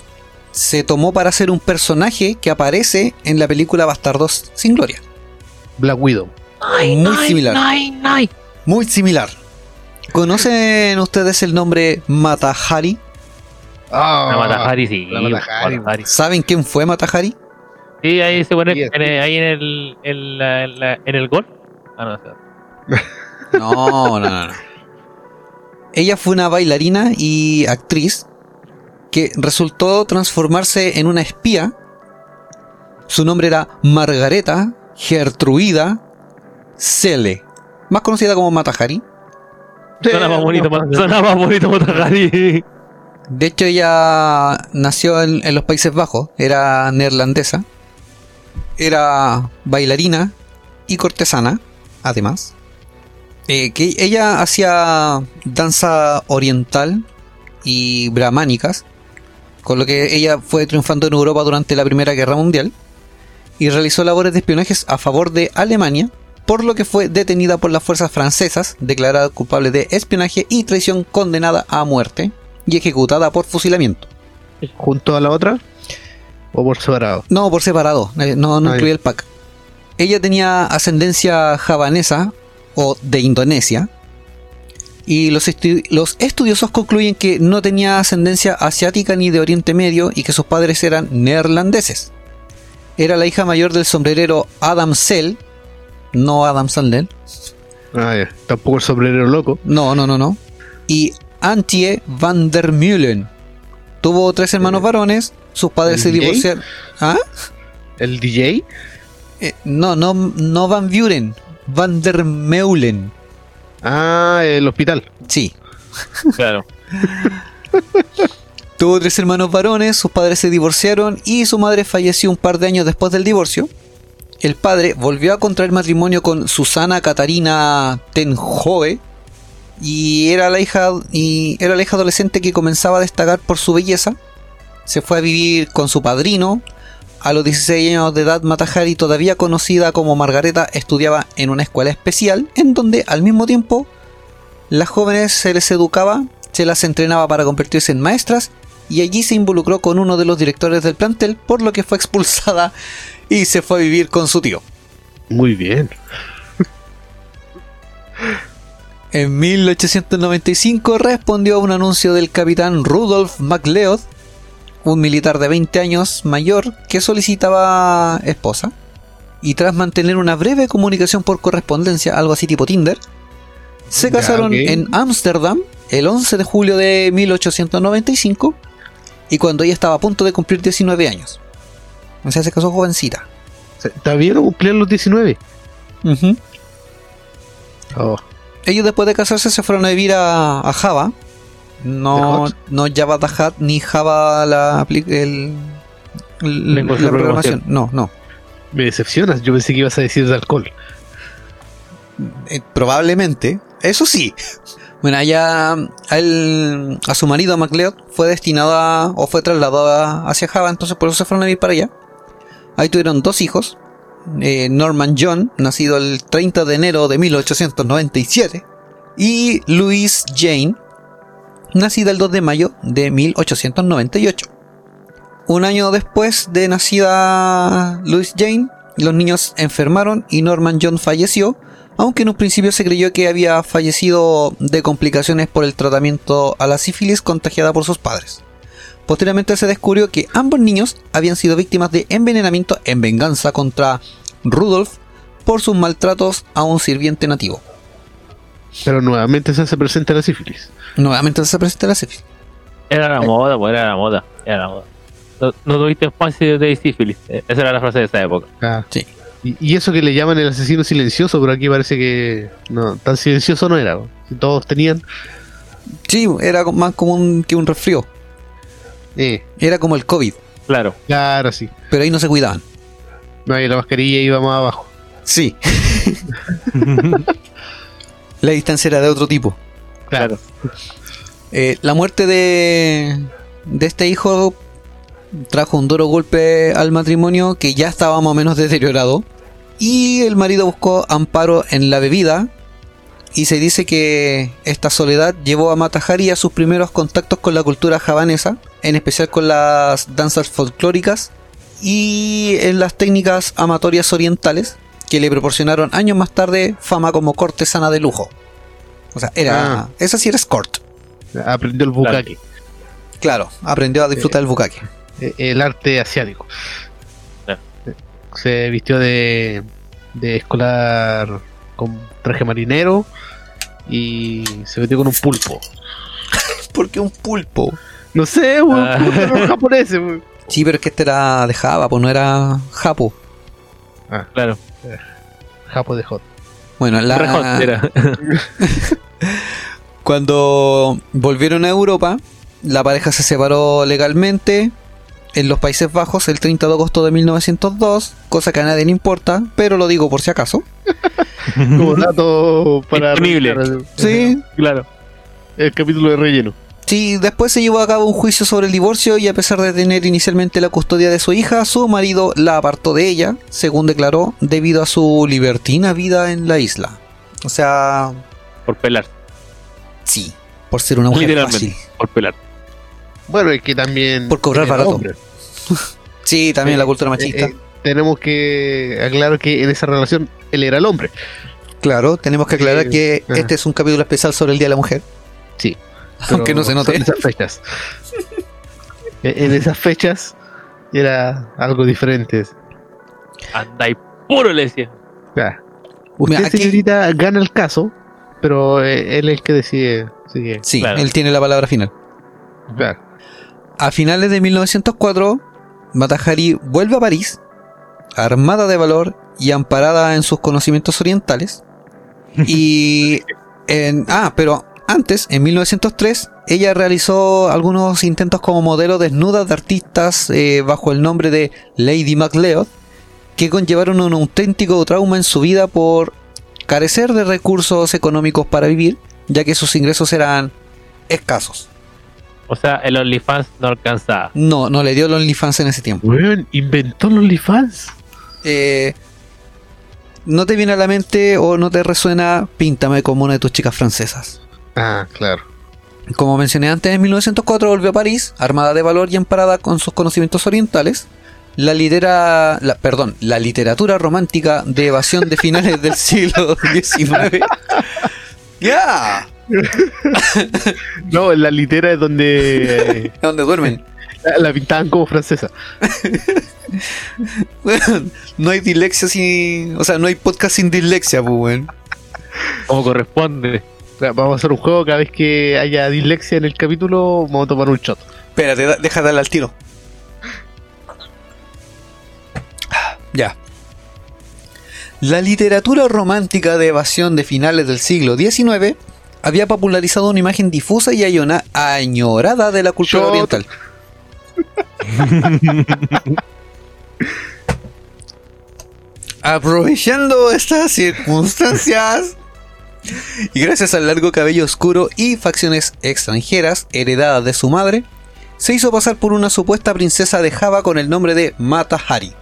se tomó para ser un personaje que aparece en la película Bastardos sin Gloria. Black Widow. Muy similar. Muy similar. ¿Conocen ustedes el nombre Matahari? Ah, La Matahari, sí. la Matahari. Matahari. ¿Saben quién fue Matahari? Sí, ahí se pone en el- ahí en el, en, la- en la- en el gol. Ah, No, no, no, no. Ella fue una bailarina y actriz que resultó transformarse en una espía. Su nombre era Margareta Gertruida Cele, más conocida como Matahari. Suena más bonito, no, más- suena más bonito. De hecho, ella nació en, en los Países Bajos, era neerlandesa, era bailarina y cortesana, además. Eh, que ella hacía danza oriental y brahmánicas, con lo que ella fue triunfando en Europa durante la Primera Guerra Mundial y realizó labores de espionajes a favor de Alemania, por lo que fue detenida por las fuerzas francesas, declarada culpable de espionaje y traición condenada a muerte y ejecutada por fusilamiento. ¿Junto a la otra? ¿O por separado? No, por separado, eh, no, no Ah, incluía el pack. Ella tenía ascendencia javanesa o de Indonesia. Y los, estu- los estudiosos concluyen que no tenía ascendencia asiática ni de Oriente Medio y que sus padres eran neerlandeses. Era la hija mayor del sombrerero Adam Sell, no Adam Sandler, Ah, ya. Tampoco el sombrero loco. no, no, no, no. Y Antje van der Meulen. Tuvo tres hermanos Eh, varones, sus padres se divorciaron. ¿Ah? El DJ. Eh, no, no, no Van Buren, Van der Meulen. Ah, el hospital. Sí. Claro. Tuvo tres hermanos varones, sus padres se divorciaron y su madre falleció un par de años después del divorcio. El padre volvió a contraer matrimonio con Susana Catarina Tenjoe y era la hija y era la hija adolescente que comenzaba a destacar por su belleza. Se fue a vivir con su padrino. A los 16 años de edad, Matahari, todavía conocida como Margareta, estudiaba en una escuela especial en donde al mismo tiempo las jóvenes se les educaba, se las entrenaba para convertirse en maestras y allí se involucró con uno de los directores del plantel, por lo que fue expulsada y se fue a vivir con su tío. Muy bien. En 1895 respondió a un anuncio del capitán Rudolf MacLeod, un militar de 20 años mayor que solicitaba esposa. Y tras mantener una breve comunicación por correspondencia, algo así tipo Tinder, se casaron en Ámsterdam el 11 de julio de 1895 y cuando ella estaba a punto de cumplir 19 años. O sea, se casó jovencita. ¿Todavía no cumplían los 19? Ujú. Oh, Ellos después de casarse se fueron a vivir a, a Java. No, no Java the Hat ni Java la, el, el- la de programación. programación. No, no. me decepcionas. Yo pensé que ibas a decir de alcohol. Eh, probablemente. Eso sí. Bueno, allá a, él- a su marido MacLeod fue destinado a, o fue trasladado a- hacia Java, entonces por eso se fueron a vivir para allá. Ahí tuvieron dos hijos. eh, Norman John, nacido el 30 de enero de 1897, y Louise Jane, nacida el 2 de mayo de 1898. Un año después de nacida Louise Jane, los niños enfermaron y Norman John falleció, aunque en un principio se creyó que había fallecido de complicaciones por el tratamiento a la sífilis contagiada por sus padres. Posteriormente se descubrió que ambos niños habían sido víctimas de envenenamiento en venganza contra Rudolf por sus maltratos a un sirviente nativo. Pero nuevamente se hace presente la sífilis. Nuevamente se presenta la sífilis. Era la moda, pues era la moda. Era la moda. No, no tuviste espacio de sífilis. Esa era la frase de esa época. Ah, Sí. Y, y eso que le llaman el asesino silencioso, pero aquí parece que no, tan silencioso no era. Si todos tenían. Sí, era más común que un resfrío. Eh, Era como el COVID, Claro. claro, sí. pero ahí no se cuidaban. No, y la mascarilla iba más abajo. Sí. la distancia era de otro tipo. Claro. Eh, la muerte de, de este hijo trajo un duro golpe al matrimonio que ya estaba más o menos deteriorado. Y el marido buscó amparo en la bebida. Y se dice que esta soledad llevó a Matajari a sus primeros contactos con la cultura javanesa, en especial con las danzas folclóricas y en las técnicas amatorias orientales, que le proporcionaron años más tarde fama como cortesana de lujo. O sea, era. Ah. Esa sí era escort. Aprendió el bukkake, Claro, aprendió a disfrutar del bukkake. eh, el arte asiático. Eh, Se vistió de, de escolar con traje marinero y se metió con un pulpo. Porque un pulpo. No sé, weón, Ah. puta, los japoneses. Sí, pero es que este era de Java, pues no era Japo. Claro. Japo de hot. Bueno, la, Rejón era. cuando volvieron a Europa, la pareja se separó legalmente en los Países Bajos el 30 de agosto de 1902, cosa que a nadie le importa, pero lo digo por si acaso. Como dato para Disponible. revisar, Sí, claro. el capítulo de relleno. Sí, después se llevó a cabo un juicio sobre el divorcio y a pesar de tener inicialmente la custodia de su hija, su marido la apartó de ella, según declaró, debido a su libertina vida en la isla. O sea, Por pelar. sí, por ser una mujer Literalmente. fácil. Por pelar. Bueno, es que también. Por cobrar barato. hombre. Sí, también Eh, la cultura machista. Eh, eh, tenemos que aclarar que en esa relación él era el hombre. claro, tenemos que aclarar que ajá. este es un capítulo especial sobre el Día de la Mujer. Sí. Aunque no se note. En esas fechas. en en esas fechas era algo diferente. Anda y puro le decía. Ya. Usted, Mira, aquí- señorita, gana el caso, pero eh, él es el que decide. Sí, Claro. él tiene la palabra final. claro. A finales de 1904, Matahari vuelve a París, armada de valor y amparada en sus conocimientos orientales. Y en, ah, pero antes, en 1903, ella realizó algunos intentos como modelo desnuda de artistas eh, bajo el nombre de Lady MacLeod, que conllevaron un auténtico trauma en su vida por carecer de recursos económicos para vivir, ya que sus ingresos eran escasos. O sea, el OnlyFans no alcanzaba. No, no le dio el OnlyFans en ese tiempo. Weón, inventó los OnlyFans. Eh, ¿No te viene a la mente o no te resuena Píntame como una de tus chicas francesas? Ah, claro. Como mencioné antes, en 1904 volvió a París, armada de valor y amparada con sus conocimientos orientales. La, litera, la, perdón, la literatura romántica de evasión de finales del siglo XIX. ¡Ya! No, la litera es donde ¿Dónde duermen? la, la pintaban como francesa. Weón, no hay dislexia sin. O sea, no hay podcast sin dislexia, pues. Como corresponde. Vamos a hacer un juego cada vez que haya dislexia en el capítulo, vamos a tomar un shot. Espérate, deja darle al tiro. Ya. La literatura romántica de evasión de finales del siglo XIX había popularizado una imagen difusa y ayona- añorada de la cultura Shot. oriental. Aprovechando estas circunstancias y gracias al largo cabello oscuro y facciones extranjeras heredadas de su madre, se hizo pasar por una supuesta princesa de Java con el nombre de Mata Hari.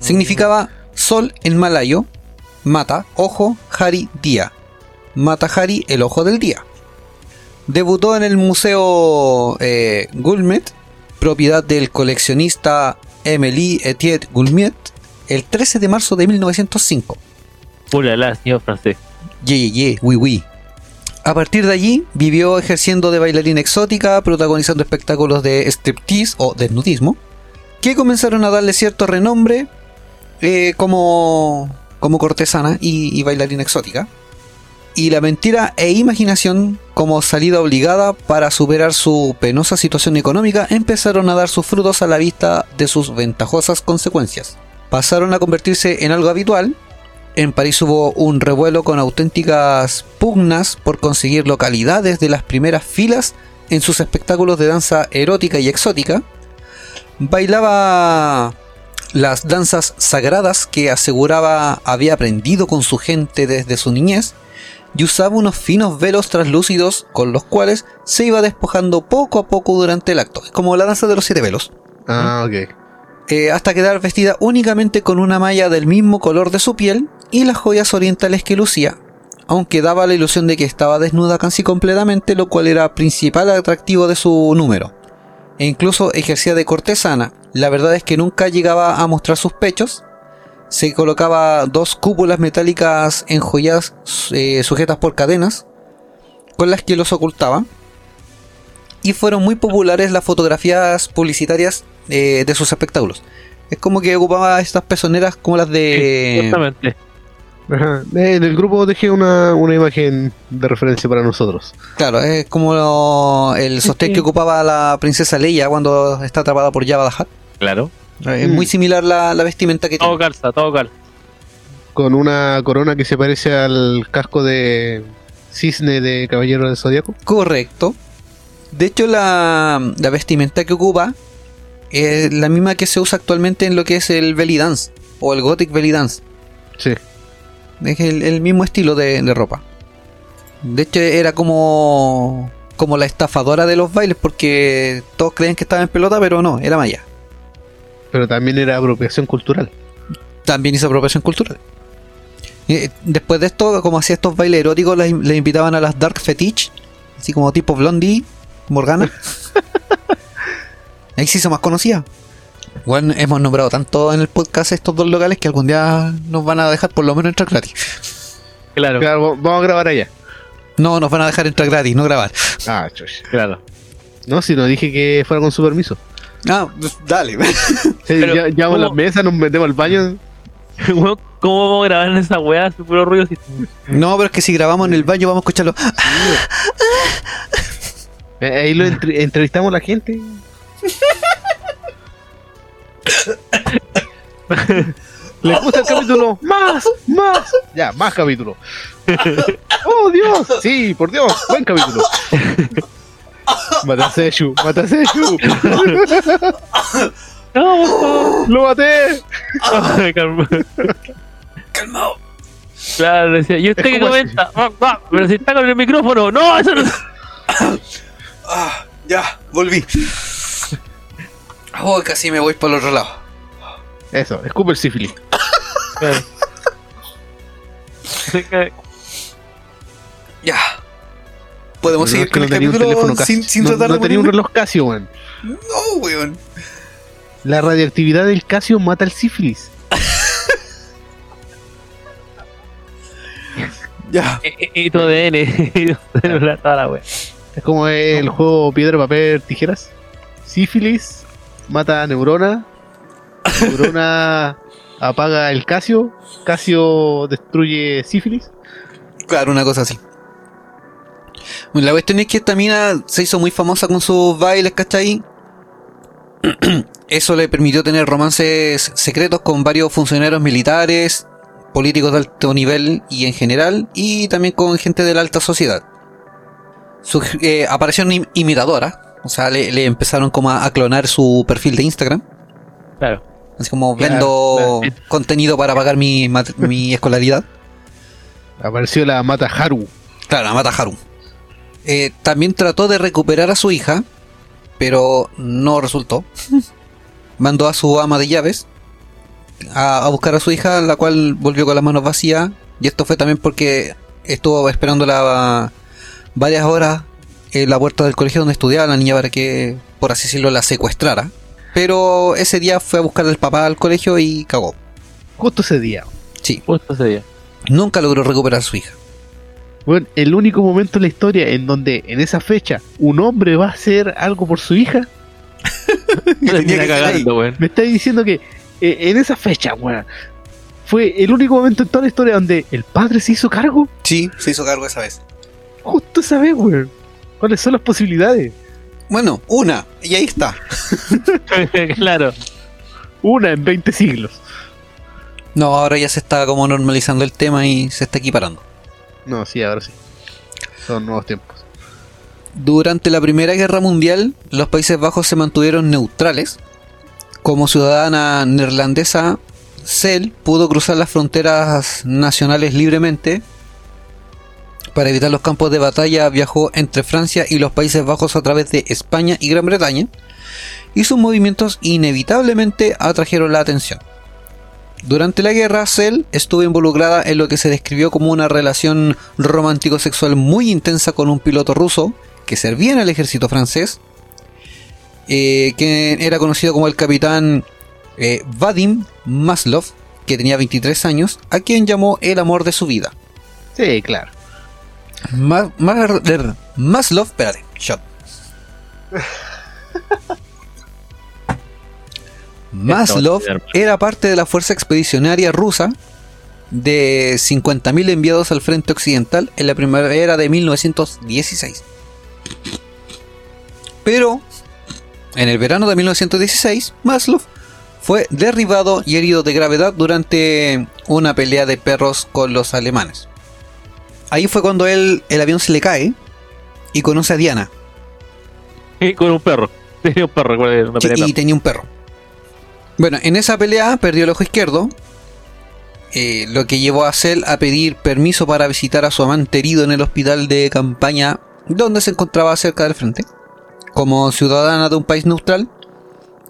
Significaba sol en malayo, Mata, ojo, Hari, día. Mata Hari, el ojo del día. Debutó en el Museo eh, Gulmet, propiedad del coleccionista Emily Etienne Gulmet, el 13 de marzo de 1905. Ulala, señor francés. Ye, ye, ye, oui, oui. A partir de allí, vivió ejerciendo de bailarina exótica, protagonizando espectáculos de striptease o desnudismo, que comenzaron a darle cierto renombre eh, como, como cortesana y, y bailarina exótica. Y la mentira e imaginación, como salida obligada para superar su penosa situación económica, empezaron a dar sus frutos a la vista de sus ventajosas consecuencias. Pasaron a convertirse en algo habitual, en París hubo un revuelo con auténticas pugnas por conseguir localidades de las primeras filas en sus espectáculos de danza erótica y exótica. Bailaba las danzas sagradas que aseguraba había aprendido con su gente desde su niñez y usaba unos finos velos translúcidos con los cuales se iba despojando poco a poco durante el acto. Es como la danza de los siete velos Ah, ok. eh, hasta quedar vestida únicamente con una malla del mismo color de su piel y las joyas orientales que lucía, aunque daba la ilusión de que estaba desnuda casi completamente, lo cual era principal atractivo de su número. E incluso ejercía de cortesana, la verdad es que nunca llegaba a mostrar sus pechos, se colocaba dos cúpulas metálicas en joyas eh, sujetas por cadenas, con las que los ocultaba, y fueron muy populares las fotografías publicitarias eh, de sus espectáculos. Es como que ocupaba estas pezoneras como las de... Justamente. Ajá. Eh, En el grupo dejé una, una imagen de referencia para nosotros. Claro, es como lo- el sostén que ocupaba la princesa Leia cuando está atrapada por Jabba the Hutt. Claro. Es muy similar la, la vestimenta que Todo tiene. calza, todo calza. Con una corona que se parece al casco de cisne de Caballero del Zodíaco. Correcto. De hecho, la, la vestimenta que ocupa es la misma que se usa actualmente en lo que es el belly dance o el gothic belly dance. Sí. Es el, el mismo estilo de, de ropa. De hecho, era como como la estafadora de los bailes porque todos creían que estaba en pelota, pero no, era Maya. Pero también era apropiación cultural. También hizo apropiación cultural. Eh, después de esto, como hacía estos bailes eróticos, le, le invitaban a las Dark Fetish, así como tipo Blondie, Morgana. Ahí se hizo más conocida. Bueno, hemos nombrado tanto en el podcast estos dos locales que algún día nos van a dejar por lo menos entrar gratis. Claro, Claro, vamos a grabar allá. No, nos van a dejar entrar gratis, no grabar. Ah, chuch. claro. No, si no dije que fuera con su permiso. Ah, dale. Sí, Pero, ya, llevamos ¿cómo? las mesas, nos metemos al baño. ¿Cómo vamos a grabar en esa weá? Su puro ruido. Si... No, pero es que si grabamos en el baño vamos a escucharlo. Eh, Ahí lo entre- entrevistamos a la gente. ¿Les gusta el capítulo? ¡Más! ¡Más! Ya, más capítulo. ¡Oh, Dios! Sí, por Dios, buen capítulo. Mata a Seshu, mata a Seshu. No, por favor. ¡Lo maté! Calmado. Claro, decía, ¿y usted qué comenta? Ah, ah, pero si está con el micrófono. No, eso no. Ah, ya, volví. Oh, casi me voy por el otro lado. Eso, escupe el sífilis. Claro. Ya. Podemos seguir no con no el capítulo sin, sin no, tratar no de tenía un reloj Casio, weón. No, weón. La radioactividad del Casio mata el sífilis. Ya. Y, tu ADN. Es como el juego piedra, papel, tijeras. Sífilis mata neurona. Neurona apaga el Casio. Casio destruye sífilis. Claro, una cosa así. Bueno, la cuestión es que esta mina se hizo muy famosa con sus bailes, ¿cachai? Eso le permitió tener romances secretos con varios funcionarios militares, políticos de alto nivel y en general, y también con gente de la alta sociedad. Su, eh, apareció im- imitadora, o sea, le, le empezaron como a, a clonar su perfil de Instagram, Claro. así como Claro, vendo claro. contenido para pagar mi, mi escolaridad. Apareció la mata Haru. Claro, la mata Haru. Eh, también trató de recuperar a su hija, pero no resultó. Mandó a su ama de llaves a, a buscar a su hija, la cual volvió con las manos vacías. Y esto fue también porque estuvo esperándola varias horas en la puerta del colegio donde estudiaba la niña para que, por así decirlo, la secuestrara. Pero ese día fue a buscar al papá al colegio y cagó. Justo ese día. Sí, Justo ese día. nunca logró recuperar a su hija. Bueno, el único momento en la historia en donde en esa fecha un hombre va a hacer algo por su hija. Tenía cagando, weón. Me está diciendo que eh, en esa fecha, weón, fue el único momento en toda la historia donde el padre se hizo cargo. Sí, se hizo cargo esa vez. Justo esa vez, weón. ¿Cuáles son las posibilidades? Bueno, una, y ahí está. claro. Una en 20 siglos. No, ahora ya se está como normalizando el tema y se está equiparando. No, sí, ahora sí. Son nuevos tiempos. Durante la Primera Guerra Mundial, los Países Bajos se mantuvieron neutrales. Como ciudadana neerlandesa, Cell pudo cruzar las fronteras nacionales libremente. Para evitar los campos de batalla, viajó entre Francia y los Países Bajos a través de España y Gran Bretaña. Y sus movimientos inevitablemente atrajeron la atención. Durante la guerra, Cell estuvo involucrada en lo que se describió como una relación romántico-sexual muy intensa con un piloto ruso que servía en el ejército francés, eh, que era conocido como el capitán eh, Vadim Maslov, que tenía 23 años, a quien llamó el amor de su vida. Sí, claro. Ma- Ma- Maslov, espérate, shot. Maslov era parte de la fuerza expedicionaria rusa de 50.000 enviados al frente occidental en la primavera de 1916. Pero en el verano de 1916, Maslov fue derribado y herido de gravedad durante una pelea de perros con los alemanes. Ahí fue cuando él, el avión se le cae y conoce a Diana. Y con un perro. Tenía un perro, una Sí, pelea y tenía un perro. Bueno, en esa pelea perdió el ojo izquierdo, eh, lo que llevó a Cell a pedir permiso para visitar a su amante herido en el hospital de campaña donde se encontraba cerca del frente. Como ciudadana de un país neutral,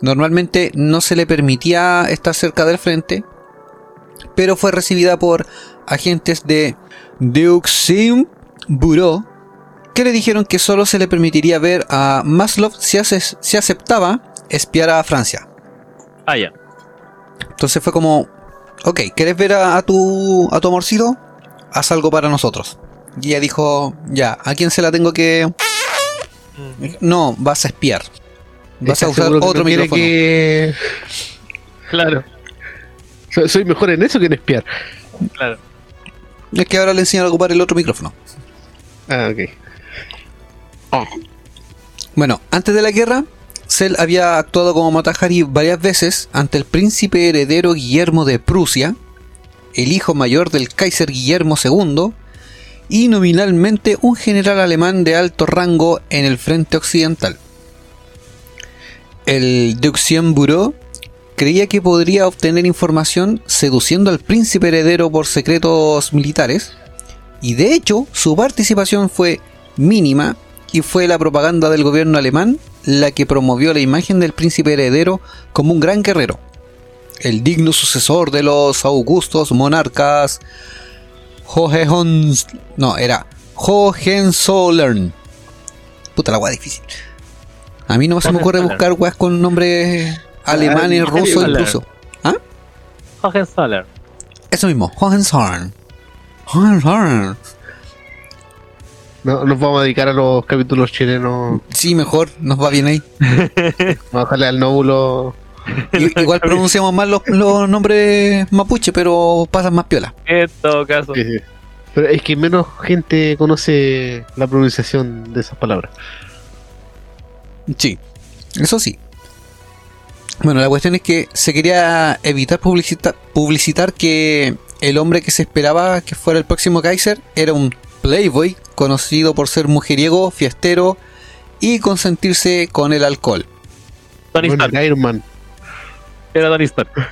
normalmente no se le permitía estar cerca del frente, pero fue recibida por agentes de Deuxim Bureau que le dijeron que solo se le permitiría ver a Maslov si, si aceptaba espiar a Francia. Ah, ya. Entonces fue como, ok, ¿quieres ver a, a tu, a tu amorcito? Haz algo para nosotros. Y ella dijo, ya, ¿a quién se la tengo que...? No, vas a espiar. Vas a ¿Estás usar otro micrófono. que- Claro, Soy- Soy mejor en eso que en espiar. claro. Es que ahora le enseñan a ocupar el otro micrófono. Ah, ok. Bueno, antes de la guerra, Cell había actuado como Matahari varias veces ante el príncipe heredero Guillermo de Prusia, el hijo mayor del Kaiser Guillermo II, y nominalmente un general alemán de alto rango en el frente occidental. El Deuxien Bureau creía que podría obtener información seduciendo al príncipe heredero por secretos militares, y de hecho su participación fue mínima y fue la propaganda del gobierno alemán la que promovió la imagen del príncipe heredero como un gran guerrero, el digno sucesor de los augustos monarcas Hohenzollern. No, era Hohenzollern. Puta la weá difícil. A mí no se me ocurre buscar weas con nombres alemanes, Ah, rusos Hohenzollern. incluso. ¿Ah? Hohenzollern. Eso mismo, Hohenzollern. Hohenzollern. No, nos vamos a dedicar a los capítulos chilenos. Sí, mejor, nos va bien ahí. Vamos a bajarle al nóbulo. Igual pronunciamos mal los, los nombres mapuche, pero pasan más piola. En todo caso. Sí, sí. Pero es que menos gente conoce la pronunciación de esas palabras. Sí, eso sí. Bueno, la cuestión es que se quería evitar publicitar, publicitar que el hombre que se esperaba que fuera el próximo Kaiser era un playboy conocido por ser mujeriego, fiestero y consentirse con el alcohol. Tony Stark. Iron Man. Era Tony Stark.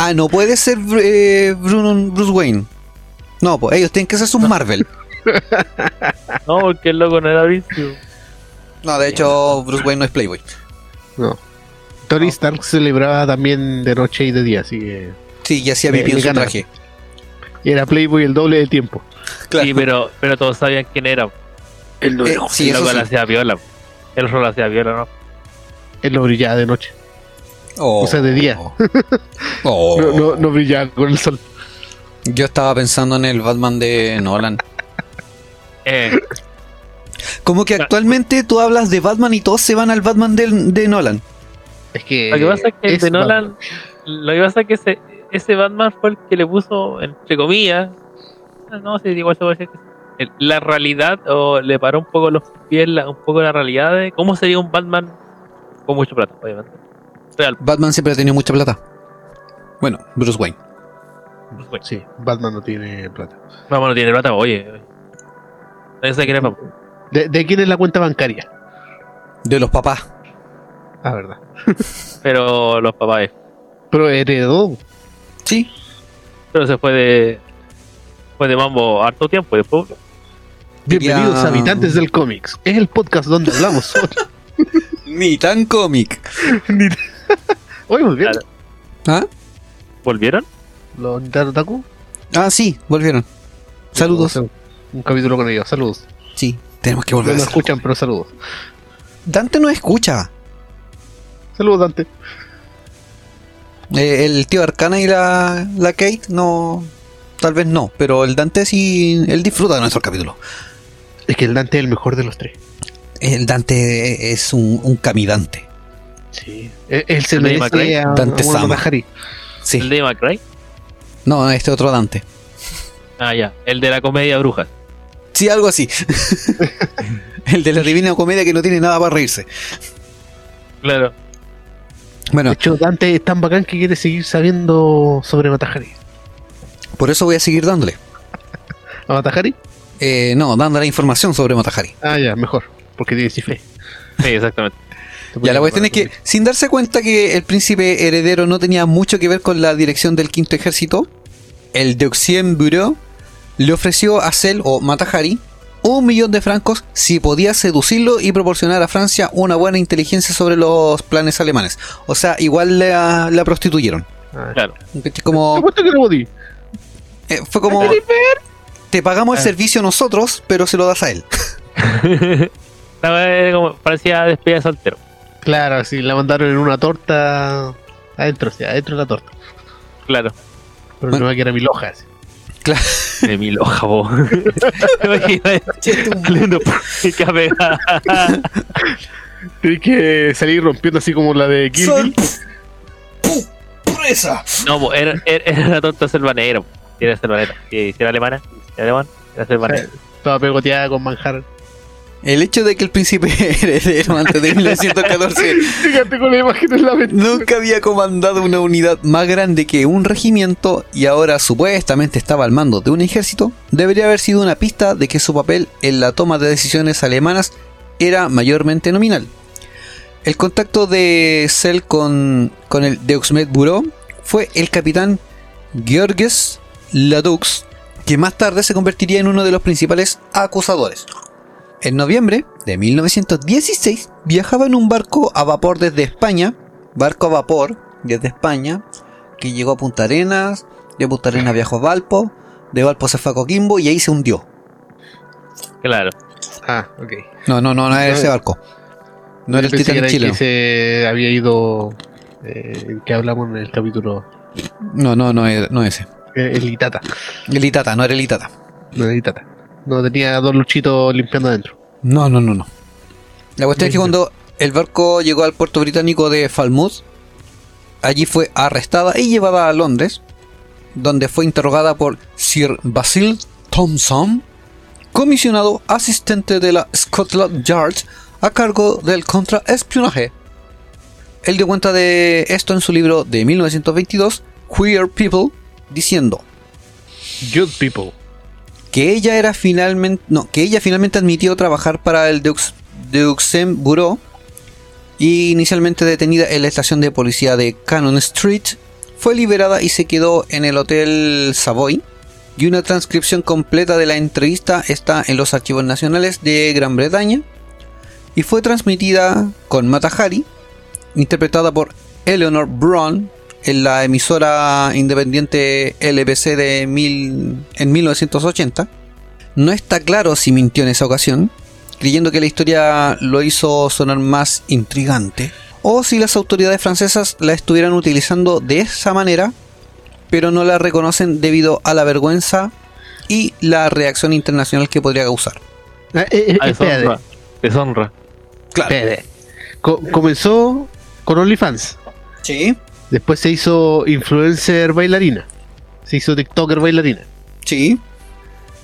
Ah, no puede ser eh, Bruno, Bruce Wayne. No, pues ellos tienen que ser sus Marvel. No, porque el loco no era Vincio. No, de hecho, Bruce Wayne no es playboy. No. Tony Stark celebraba también de noche y de día, así que Sí, y hacía pipí en su gana. Traje. era Playboy el doble del tiempo. Claro. Sí, pero, pero todos sabían quién era. Él no, Eh, sí, el loco sí. la hacía viola. El otro la hacía viola, ¿no? él no brillaba de noche. Oh. O sea, de día. Oh. No, no, no brillaba con el sol. Yo estaba pensando en el Batman de Nolan. Eh, Como que actualmente tú hablas de Batman y todos se van al Batman de, de Nolan. Es que. lo que pasa es que el de Batman. Nolan. Lo que pasa es que ese, ese Batman fue el que le puso, entre comillas. No sé, igual se puede decir que la realidad o le paró un poco los pies, la- un poco la realidad de cómo sería un Batman con mucho plata, obviamente. Real. Batman siempre ha tenido mucha plata. Bueno, Bruce Wayne. pues, bueno. Sí, Batman no tiene plata. Batman no tiene plata, oye. quién es. ¿De, de quién es la cuenta bancaria? De los papás. Ah, verdad. Pero los papás. Pero heredó. Sí. Pero se fue de. Fue de mambo harto tiempo y después. Bienvenidos Quería- habitantes del cómics. Es el podcast donde hablamos sobre. Ni tan cómic. Hoy volvieron. ¿Ah? ¿Volvieron? Los Nintendo Taku. Ah, sí, volvieron. Saludos. A Un capítulo con ellos. Saludos. Sí, tenemos que No volver a nos escuchan, pero saludos. Dante no escucha. Saludos, Dante. Eh, el tío Arcana y la, la Kate no. Tal vez no, pero el Dante sí. Él disfruta de nuestro capítulo. Es que el Dante es el mejor de los tres. El Dante es un, un camidante. Sí. Él, él se ¿El de McRae? merece a, Dante a Sama. Sí. ¿El de McRae? No, este otro Dante. Ah, ya. El de la comedia brujas. Sí, algo así. el de la divina comedia que no tiene nada para reírse. Claro. Bueno, De hecho, Dante es tan bacán que quiere seguir sabiendo sobre Matajari. por eso voy a seguir dándole. ¿A Matajari? Eh, no, dándole información sobre Matahari. Ah, ya, mejor. Porque tiene cifre. Sí, exactamente. Ya la cuestión es que, sin darse cuenta que el príncipe heredero no tenía mucho que ver con la dirección del quinto ejército, el Deuxien Bureau le ofreció a Cell o Matahari un millón de francos si podía seducirlo y proporcionar a Francia una buena inteligencia sobre los planes alemanes. O sea, igual la, la prostituyeron. Ah, Claro. Como, eh, fue como, te pagamos el Ah. servicio nosotros, pero se lo das a él. Como parecía despedida de soltero. Claro, sí, la mandaron en una torta. Adentro, sí, adentro de la torta. Claro. Pero Bueno. no era mil hojas. De mil hojas, vos. ¿Te imaginas? Saliendo por mi cabeza. Tienes que salir rompiendo así como la de Kill. ¡Presa! No, era, era, era la tonta. Sí, Era selvanera. Sí, si era alemana, si era alemán, era selvanera. Toda pegoteada con manjar. El hecho de que el príncipe heredero antes de 1914 Fíjate con la imagen en la mente. nunca había comandado una unidad más grande que un regimiento y ahora supuestamente estaba al mando de un ejército, debería haber sido una pista de que su papel en la toma de decisiones alemanas era mayormente nominal. El contacto de Cell con, con el Deuxmed Bureau fue el capitán Georges Ladux, que más tarde se convertiría en uno de los principales acusadores. En noviembre de 1916 viajaba en un barco a vapor desde España, barco a vapor desde España, que llegó a Punta Arenas, de Punta Arenas viajó a Valpo, de Valpo se fue a Coquimbo y ahí se hundió. Claro. Ah, ok. No, no, no, no era ese barco. No era el Titanic el chileno. que se había ido. Eh, que hablamos en el capítulo. No, no, no, era- no ese. eh, el Itata. El Itata, no era el Itata. No el Itata. No tenía dos luchitos limpiando adentro. No, no, no, no. La cuestión es que cuando el barco llegó al puerto británico de Falmouth, allí fue arrestada y llevada a Londres, donde fue interrogada por Sir Basil Thompson, comisionado asistente de la Scotland Yard a cargo del contraespionaje. Él dio cuenta de esto en su libro de 1922, Queer People, diciendo Good people. Que ella era finalmente no que ella finalmente admitió trabajar para el Deux, Deuxem Bureau y inicialmente detenida en la estación de policía de Cannon Street fue liberada y se quedó en el hotel Savoy. Y una transcripción completa de la entrevista está en los archivos nacionales de Gran Bretaña y fue transmitida con Mata Hari interpretada por Eleanor Brown en la emisora independiente LBC de mil, en 1980. No está claro si mintió en esa ocasión, creyendo que la historia lo hizo sonar más intrigante, o si las autoridades francesas la estuvieran utilizando de esa manera, pero no la reconocen debido a la vergüenza y la reacción internacional que podría causar. Ah, eh, eh, Ah. Deshonra. Claro. espérate. Co- comenzó con OnlyFans. Sí, Después se hizo influencer bailarina. Se hizo TikToker bailarina. sí.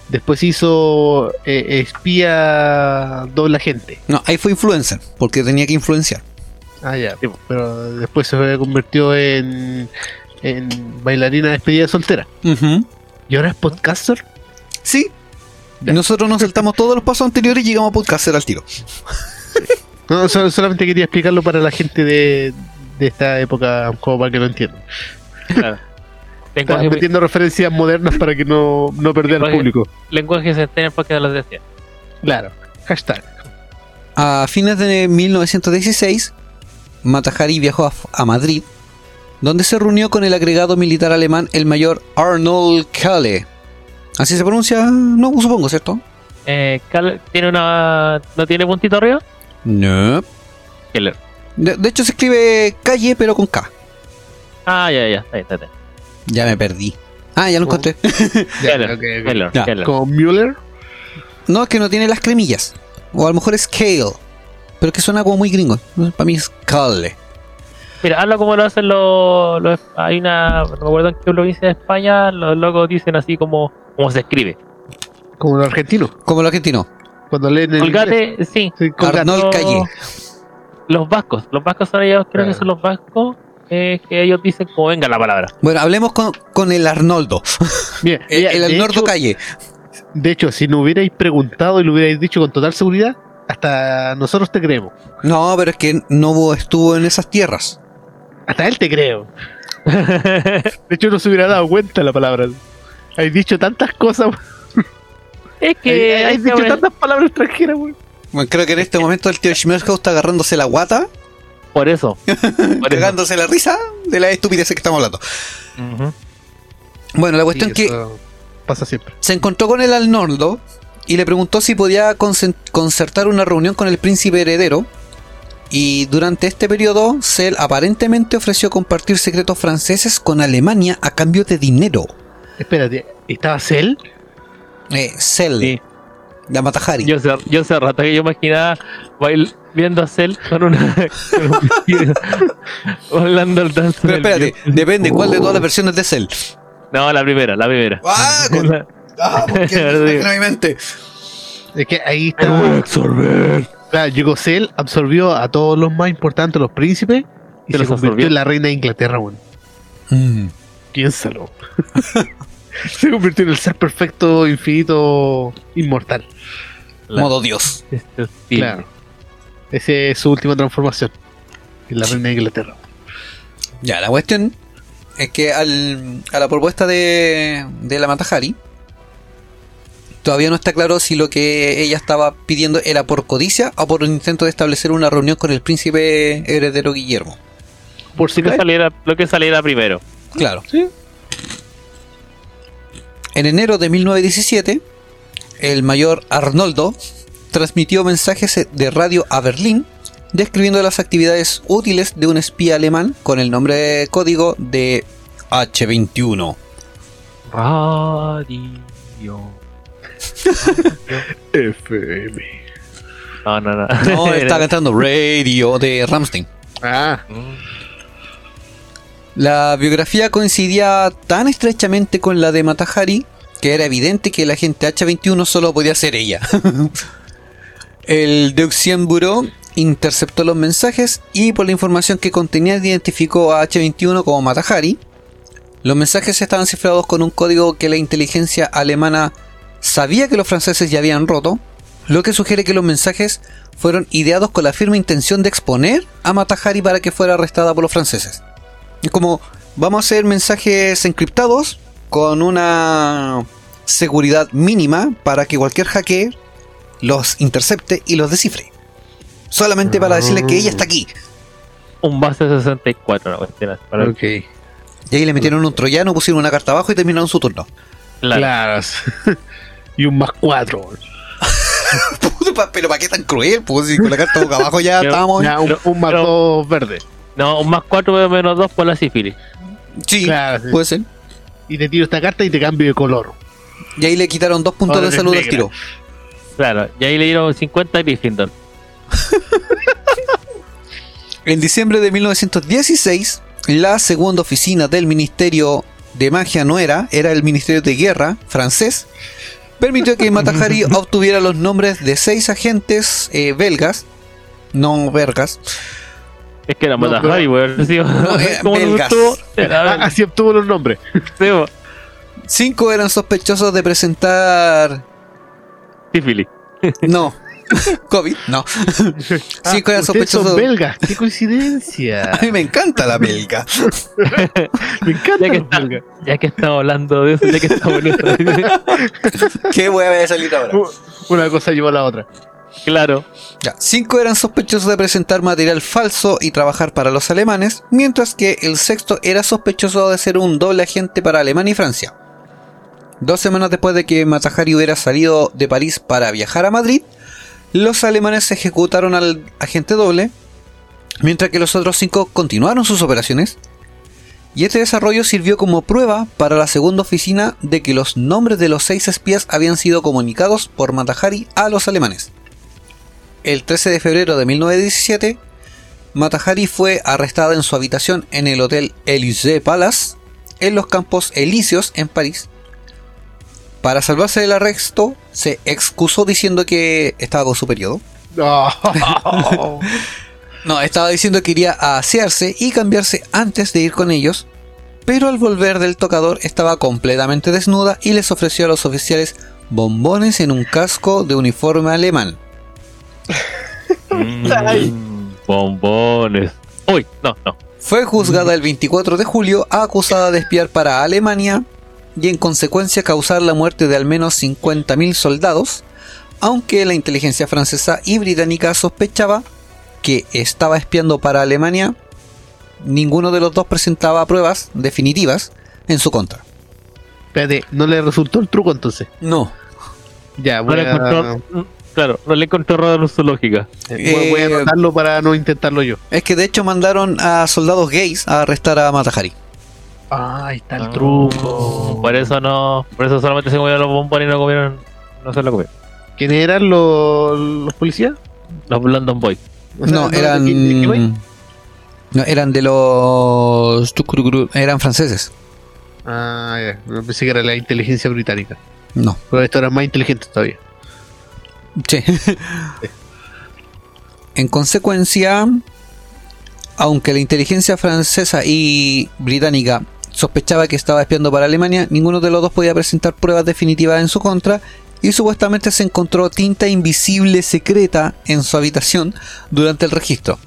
Después se hizo eh, espía doble agente. No, ahí fue influencer, porque tenía que influenciar. Ah, ya. Pero después se convirtió en, en bailarina despedida soltera. Ujú. Y ahora es podcaster. Sí. Ya. Nosotros nos saltamos todos los pasos anteriores y llegamos a podcaster al tiro. No, sol- solamente quería explicarlo para la gente de, de esta época, como para que lo entiendan. Claro. Metiendo referencias modernas para que no, no perder al Lenguaje- público. lenguaje centennial porque no los decía. Claro. Hashtag. A fines de 1916, Matahari viajó a, a Madrid, donde se reunió con el agregado militar alemán, el mayor Arnold Kalle. Así se pronuncia, no supongo, ¿cierto? Eh, Cal- ¿Tiene una. ¿No tiene puntito arriba? No. Keller. De, de hecho se escribe calle pero con K. Ah, ya, ya. Está bien, está. Ya me perdí. Ah, ya lo ¿Cómo? encontré. Keller. ok, ok. Keller, Ya. Keller. Como Müller. No, es que no tiene las cremillas. O a lo mejor es Kale. Pero que suena como muy gringo. Para mí es Kalle. Mira, habla como lo hacen los, los- Hay una. No acuerdo en qué provincia de España. Los locos dicen así como. Como se escribe. Como los argentinos. Como el argentino. Cuando leen el inglés. Colgate, sí. Sí, colgate. Arnold Los- Calle. Los vascos. Los vascos son ellos, creo que Claro. son los vascos. eh, que ellos dicen como venga la palabra. Bueno, hablemos con, con el Arnoldo. Bien, El, Arnoldo hecho- Calle. De hecho, si no hubierais preguntado y lo hubierais dicho con total seguridad, hasta nosotros te creemos. No, pero es que no estuvo en esas tierras. Hasta él te creo. De hecho, no se hubiera dado cuenta la palabra. Has dicho tantas cosas. es que. Has hay que dicho tantas palabras extranjeras, güey. Bueno, creo que en este momento el tío Schmerzhaus está agarrándose la guata, Por eso. Pegándose la risa de la estupidez que estamos hablando. Bueno, la cuestión Sí, es que pasa siempre. se encontró con el Arnoldo y le preguntó si podía concertar una reunión con el príncipe heredero. Y durante este periodo, Cell aparentemente ofreció compartir secretos franceses con Alemania a cambio de dinero. Espérate, ¿estaba Cell? Eh, Cell, Sí. La Matahari. Yo hace, yo hace rato que yo imaginaba bail, viendo a Cell con una. bailando el dance. Pero espérate, dios. depende cuál de todas las versiones de Cell. No, la primera, la primera. ¡Ah! con- ah, porque en mi mente. Es que ahí Te voy a está. absorber. Claro, llegó Cell, absorbió a todos los más importantes, los príncipes, y Se se los convirtió absorbió. en la reina de Inglaterra, güey. Mm. Piénsalo. se convirtió en el ser perfecto, infinito, inmortal. La- Modo Dios. este. Claro. Esa es su última transformación. En la reina de Inglaterra. Ya, la cuestión es que al- a la propuesta de, de la Matahari, todavía no está claro si lo que ella estaba pidiendo era por codicia o por un intento de establecer una reunión con el príncipe heredero Guillermo. Por si Lo que saliera, lo que saliera primero. Claro. Sí. En enero de 1917, el mayor Arnoldo transmitió mensajes de radio a Berlín describiendo las actividades útiles de un espía alemán con el nombre de código de H21. Radio. FM. No, no, no. No, está cantando Radio de Ramstein. Ah, La biografía coincidía tan estrechamente con la de Matahari que era evidente que la gente H21 solo podía ser ella. El Deutschen Bureau interceptó los mensajes y por la información que contenía identificó a H21 como Matahari. Los mensajes estaban cifrados con un código que la inteligencia alemana sabía que los franceses ya habían roto, lo que sugiere que los mensajes fueron ideados con la firme intención de exponer a Matahari para que fuera arrestada por los franceses. Es como, vamos a hacer mensajes encriptados con una seguridad mínima para que cualquier hacker los intercepte y los descifre. Solamente para decirle que ella está aquí. Un base 64, una cuestión para- ok. Y ahí le metieron un troyano, pusieron una carta abajo y terminaron su turno. Claro. Claro. y un más cuatro. Puta, pa- Pero ¿para qué tan cruel? Pues si con la carta boca abajo ya Pero- estábamos. Ya, un, pero- un más pero- dos verde. No, un más 4 menos 2 por la sífilis. Sí, Claro, sí. puede ser. Y te tiro esta carta y te cambio de color. Y ahí le quitaron dos puntos Ahora de salud al tiro. Claro, y ahí le dieron 50 a Gryffindor. En diciembre de 1916, la segunda oficina del Ministerio de Magia no era, era el Ministerio de Guerra francés, permitió que Matahari obtuviera los nombres de seis agentes eh, belgas, no vergas, Es que era No, Matahari, weón. Sí, No, eh, ¿Cómo no belgas. estuvo? Era Ah, Así obtuvo los nombres. sí, cinco eran sospechosos de presentar... sífilis. No, COVID, no. Cinco eran Ah, sospechosos... son belgas. Qué coincidencia. A mí me encanta la belga. Me encanta Ya que, está- ya que estamos hablando de eso, ya que estamos en eso. ¿Qué voy a salir ahora? Una cosa llevó a la otra. Claro. Cinco eran sospechosos de presentar material falso y trabajar para los alemanes, mientras que el sexto era sospechoso de ser un doble agente para Alemania y Francia. Dos semanas después de que Matahari hubiera salido de París para viajar a Madrid, los alemanes ejecutaron al agente doble, mientras que los otros cinco continuaron sus operaciones. Y este desarrollo sirvió como prueba para la segunda oficina de que los nombres de los seis espías habían sido comunicados por Matahari a los alemanes. El 13 de febrero de 1917, Matahari fue arrestada en su habitación en el Hotel Élysée Palace, en los Campos Elíseos, en París. Para salvarse del arresto, se excusó diciendo que estaba con su periodo. No. No, estaba diciendo que iría a asearse y cambiarse antes de ir con ellos, pero al volver del tocador estaba completamente desnuda y les ofreció a los oficiales bombones en un casco de uniforme alemán. Mm, bombones. Uy, no, no. Fue juzgada el 24 de julio, acusada de espiar para Alemania y en consecuencia causar la muerte de al menos 50.000 soldados, aunque la inteligencia francesa y británica sospechaba que estaba espiando para Alemania, ninguno de los dos presentaba pruebas definitivas en su contra. Espérate, ¿no le resultó el truco entonces? No. Ya, No voy le a, encontró, claro, no le encontró error zoológica. voy, voy a Eh, anotarlo para no intentarlo yo. Es que de hecho mandaron a soldados gays a arrestar a Matahari. Ah, ahí está el Ah, truco. Por eso no, por eso solamente se comieron los bombones y no comieron, no se lo comieron. ¿Quiénes eran los, los policías? Los London Boys. O sea, no, ¿de eran. No, eran de los. Eran franceses. Ah, ya. Pensé que era la inteligencia británica. No. Pero esto era más inteligente todavía. Sí. en consecuencia, aunque la inteligencia francesa y británica sospechaba que estaba espiando para Alemania, ninguno de los dos podía presentar pruebas definitivas en su contra y supuestamente se encontró tinta invisible secreta en su habitación durante el registro.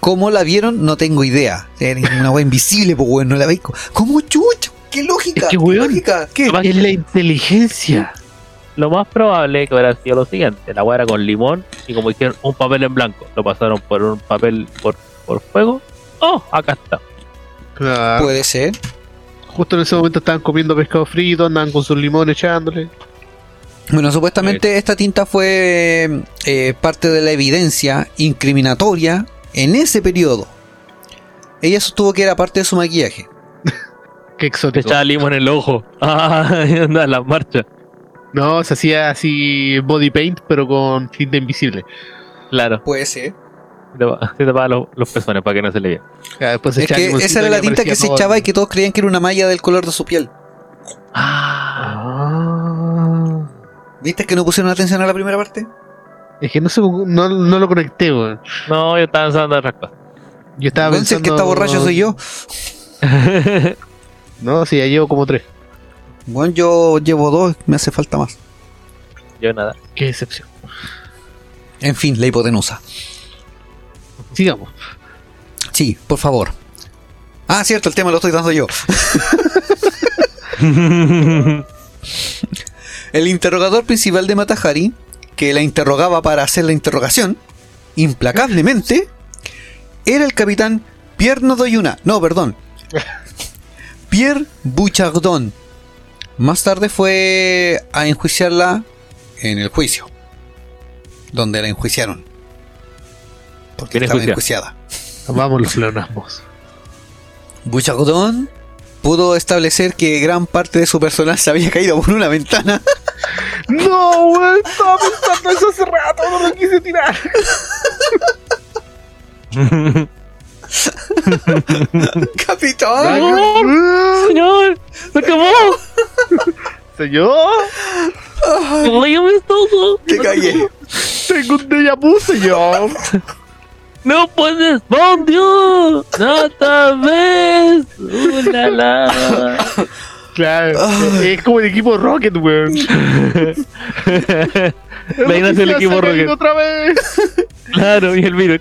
¿Cómo la vieron? No tengo idea. Era una wea invisible, pues no la veis. ¿Cómo chucho? ¿Qué lógica? Es que, ¿Qué weón, lógica? ¿Qué? Es la inteligencia. Lo más probable que hubiera sido lo siguiente: la hueá era con limón y como dijeron, un papel en blanco. Lo pasaron por un papel por, por fuego. Oh, acá está. Claro. Puede ser. Justo en ese momento estaban comiendo pescado frito, andaban con sus limones echándole. Bueno, supuestamente esta tinta fue eh, parte de la evidencia incriminatoria en ese periodo. Ella sostuvo que era parte de su maquillaje. Qué Te exótico. echaba limo en el ojo. Ah, anda, la marcha. No, se hacía así body paint, pero con tinta invisible. Claro. Puede ser. Se tapa- se tapaba los, los pezones para que no se le vea. Ya, después se Es echaba que esa era y la tinta que se todo echaba y que todos creían que era una malla del color de su piel. Ah. ¿Viste que no pusieron atención a la primera parte? Es que no, sé, no, no lo conecté, weón. No, yo estaba pensando en otras cosas. Yo estaba si el pensando... que está borracho soy yo. No, sí, ya llevo como tres. Bueno, yo llevo dos, me hace falta más. yo nada. Qué decepción. En fin, la hipotenusa. Sigamos. Sí, por favor. Ah, cierto, el tema lo estoy dando yo. El interrogador principal de Matahari, que la interrogaba para hacer la interrogación, implacablemente, era el capitán Pierre Nodoyuna. No, perdón. Pierre Bouchardon. Más tarde fue a enjuiciarla en el juicio. Donde la enjuiciaron. Porque estaba enjuiciada. enjuiciada. Vamos los pleonasmos. Bouchardon pudo establecer que gran parte de su personal se había caído por una ventana. No, weón, estaba pensando eso hace rato, no lo quise tirar. ¡Capitán! ¡Señor! ¡Se acabó! Señor, ¡Dígame todo! ¡Te cagué! tengo un déjà vu, señor. ¡No puedes! ¡Bon Dios! ¡No otra vez! ¡Uh, la, la! Claro, es como el equipo Rocket, weón. Es el equipo Rocket. Otra vez. Claro, y el virus.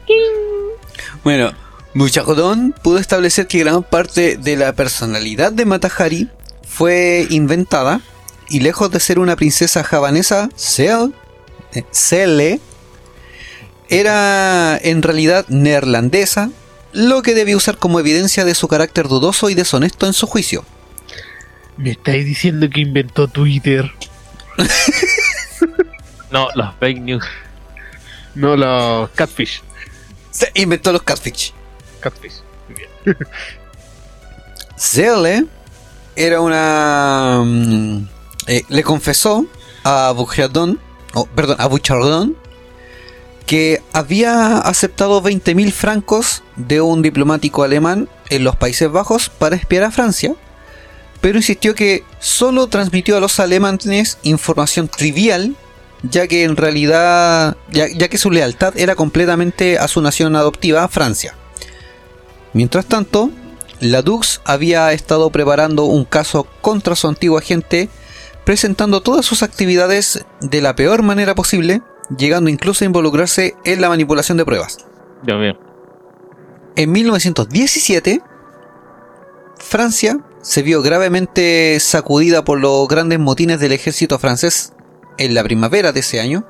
Bueno, Bouchardon pudo establecer que gran parte de la personalidad de Matahari fue inventada y lejos de ser una princesa javanesa, Cel, eh, Cele, era en realidad neerlandesa, lo que debía usar como evidencia de su carácter dudoso y deshonesto en su juicio. Me estáis diciendo que inventó Twitter. No, los fake news. No, los catfish. Se inventó los catfish. Catfish. Muy bien. Cele era una. mm, eh, le confesó a Bouchardon, oh, perdón, a Bouchardon, que había aceptado 20.000 francos de un diplomático alemán en los Países Bajos para espiar a Francia, pero insistió que solo transmitió a los alemanes información trivial, ya que en realidad, ya que su lealtad era completamente a su nación adoptiva, Francia. Mientras tanto, la Dux había estado preparando un caso contra su antiguo agente, presentando todas sus actividades de la peor manera posible, llegando incluso a involucrarse en la manipulación de pruebas. Dios mío. En 1917, Francia se vio gravemente sacudida por los grandes motines del ejército francés en la primavera de ese año,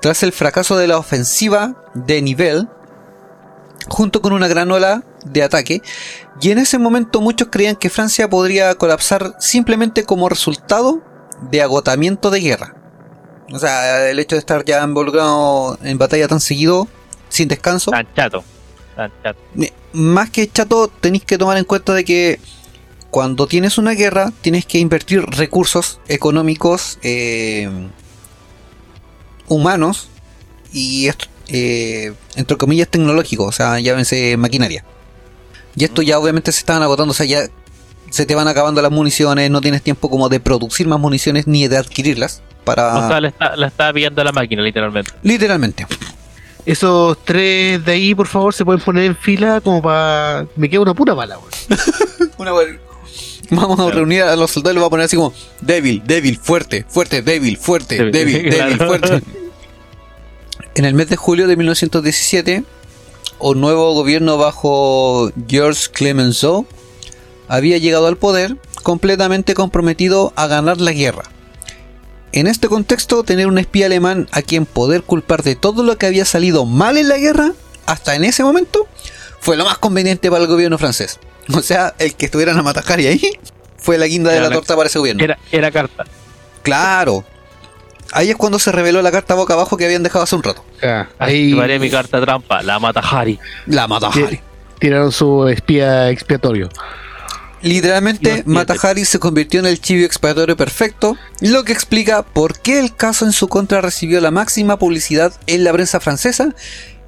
tras el fracaso de la ofensiva de Nivelles, junto con una gran ola de ataque, y en ese momento muchos creían que Francia podría colapsar simplemente como resultado de agotamiento de guerra. O sea, el hecho de estar ya involucrado en batalla tan seguido, sin descanso, Tan chato. Tan chato. más que chato, tenéis que tomar en cuenta de que cuando tienes una guerra, tienes que invertir recursos económicos, eh, humanos y eh, entre comillas tecnológicos, o sea, llámense maquinaria. Y esto ya obviamente se estaban agotando, o sea, ya se te van acabando las municiones, no tienes tiempo como de producir más municiones ni de adquirirlas para O sea, la está, la estaba pillando a la máquina, literalmente. literalmente. Esos tres de ahí, por favor, se pueden poner en fila como para. Me queda una pura bala, weón. Una wea- Vamos a reunir a los soldados y lo va a poner así como débil, débil, fuerte, fuerte, débil, fuerte, Débil, débil, débil, claro. fuerte. En el mes de julio de 1917, un nuevo gobierno bajo Georges Clemenceau había llegado al poder completamente comprometido a ganar la guerra. En este contexto, tener un espía alemán a quien poder culpar de todo lo que había salido mal en la guerra, hasta en ese momento, fue lo más conveniente para el gobierno francés. O sea, el que estuvieran a Matahari ahí fue la guinda de la- torta para ese gobierno. Era, era carta. Claro. Ahí es cuando se reveló la carta boca abajo que habían dejado hace un rato. Ah, Ahí haré mi carta trampa, la mata Harry. La mata. Harry. tiraron su espía expiatorio. Literalmente, Mata. Hari se convirtió en el chivo expiatorio perfecto, lo que explica por qué el caso en su contra recibió la máxima publicidad en la prensa francesa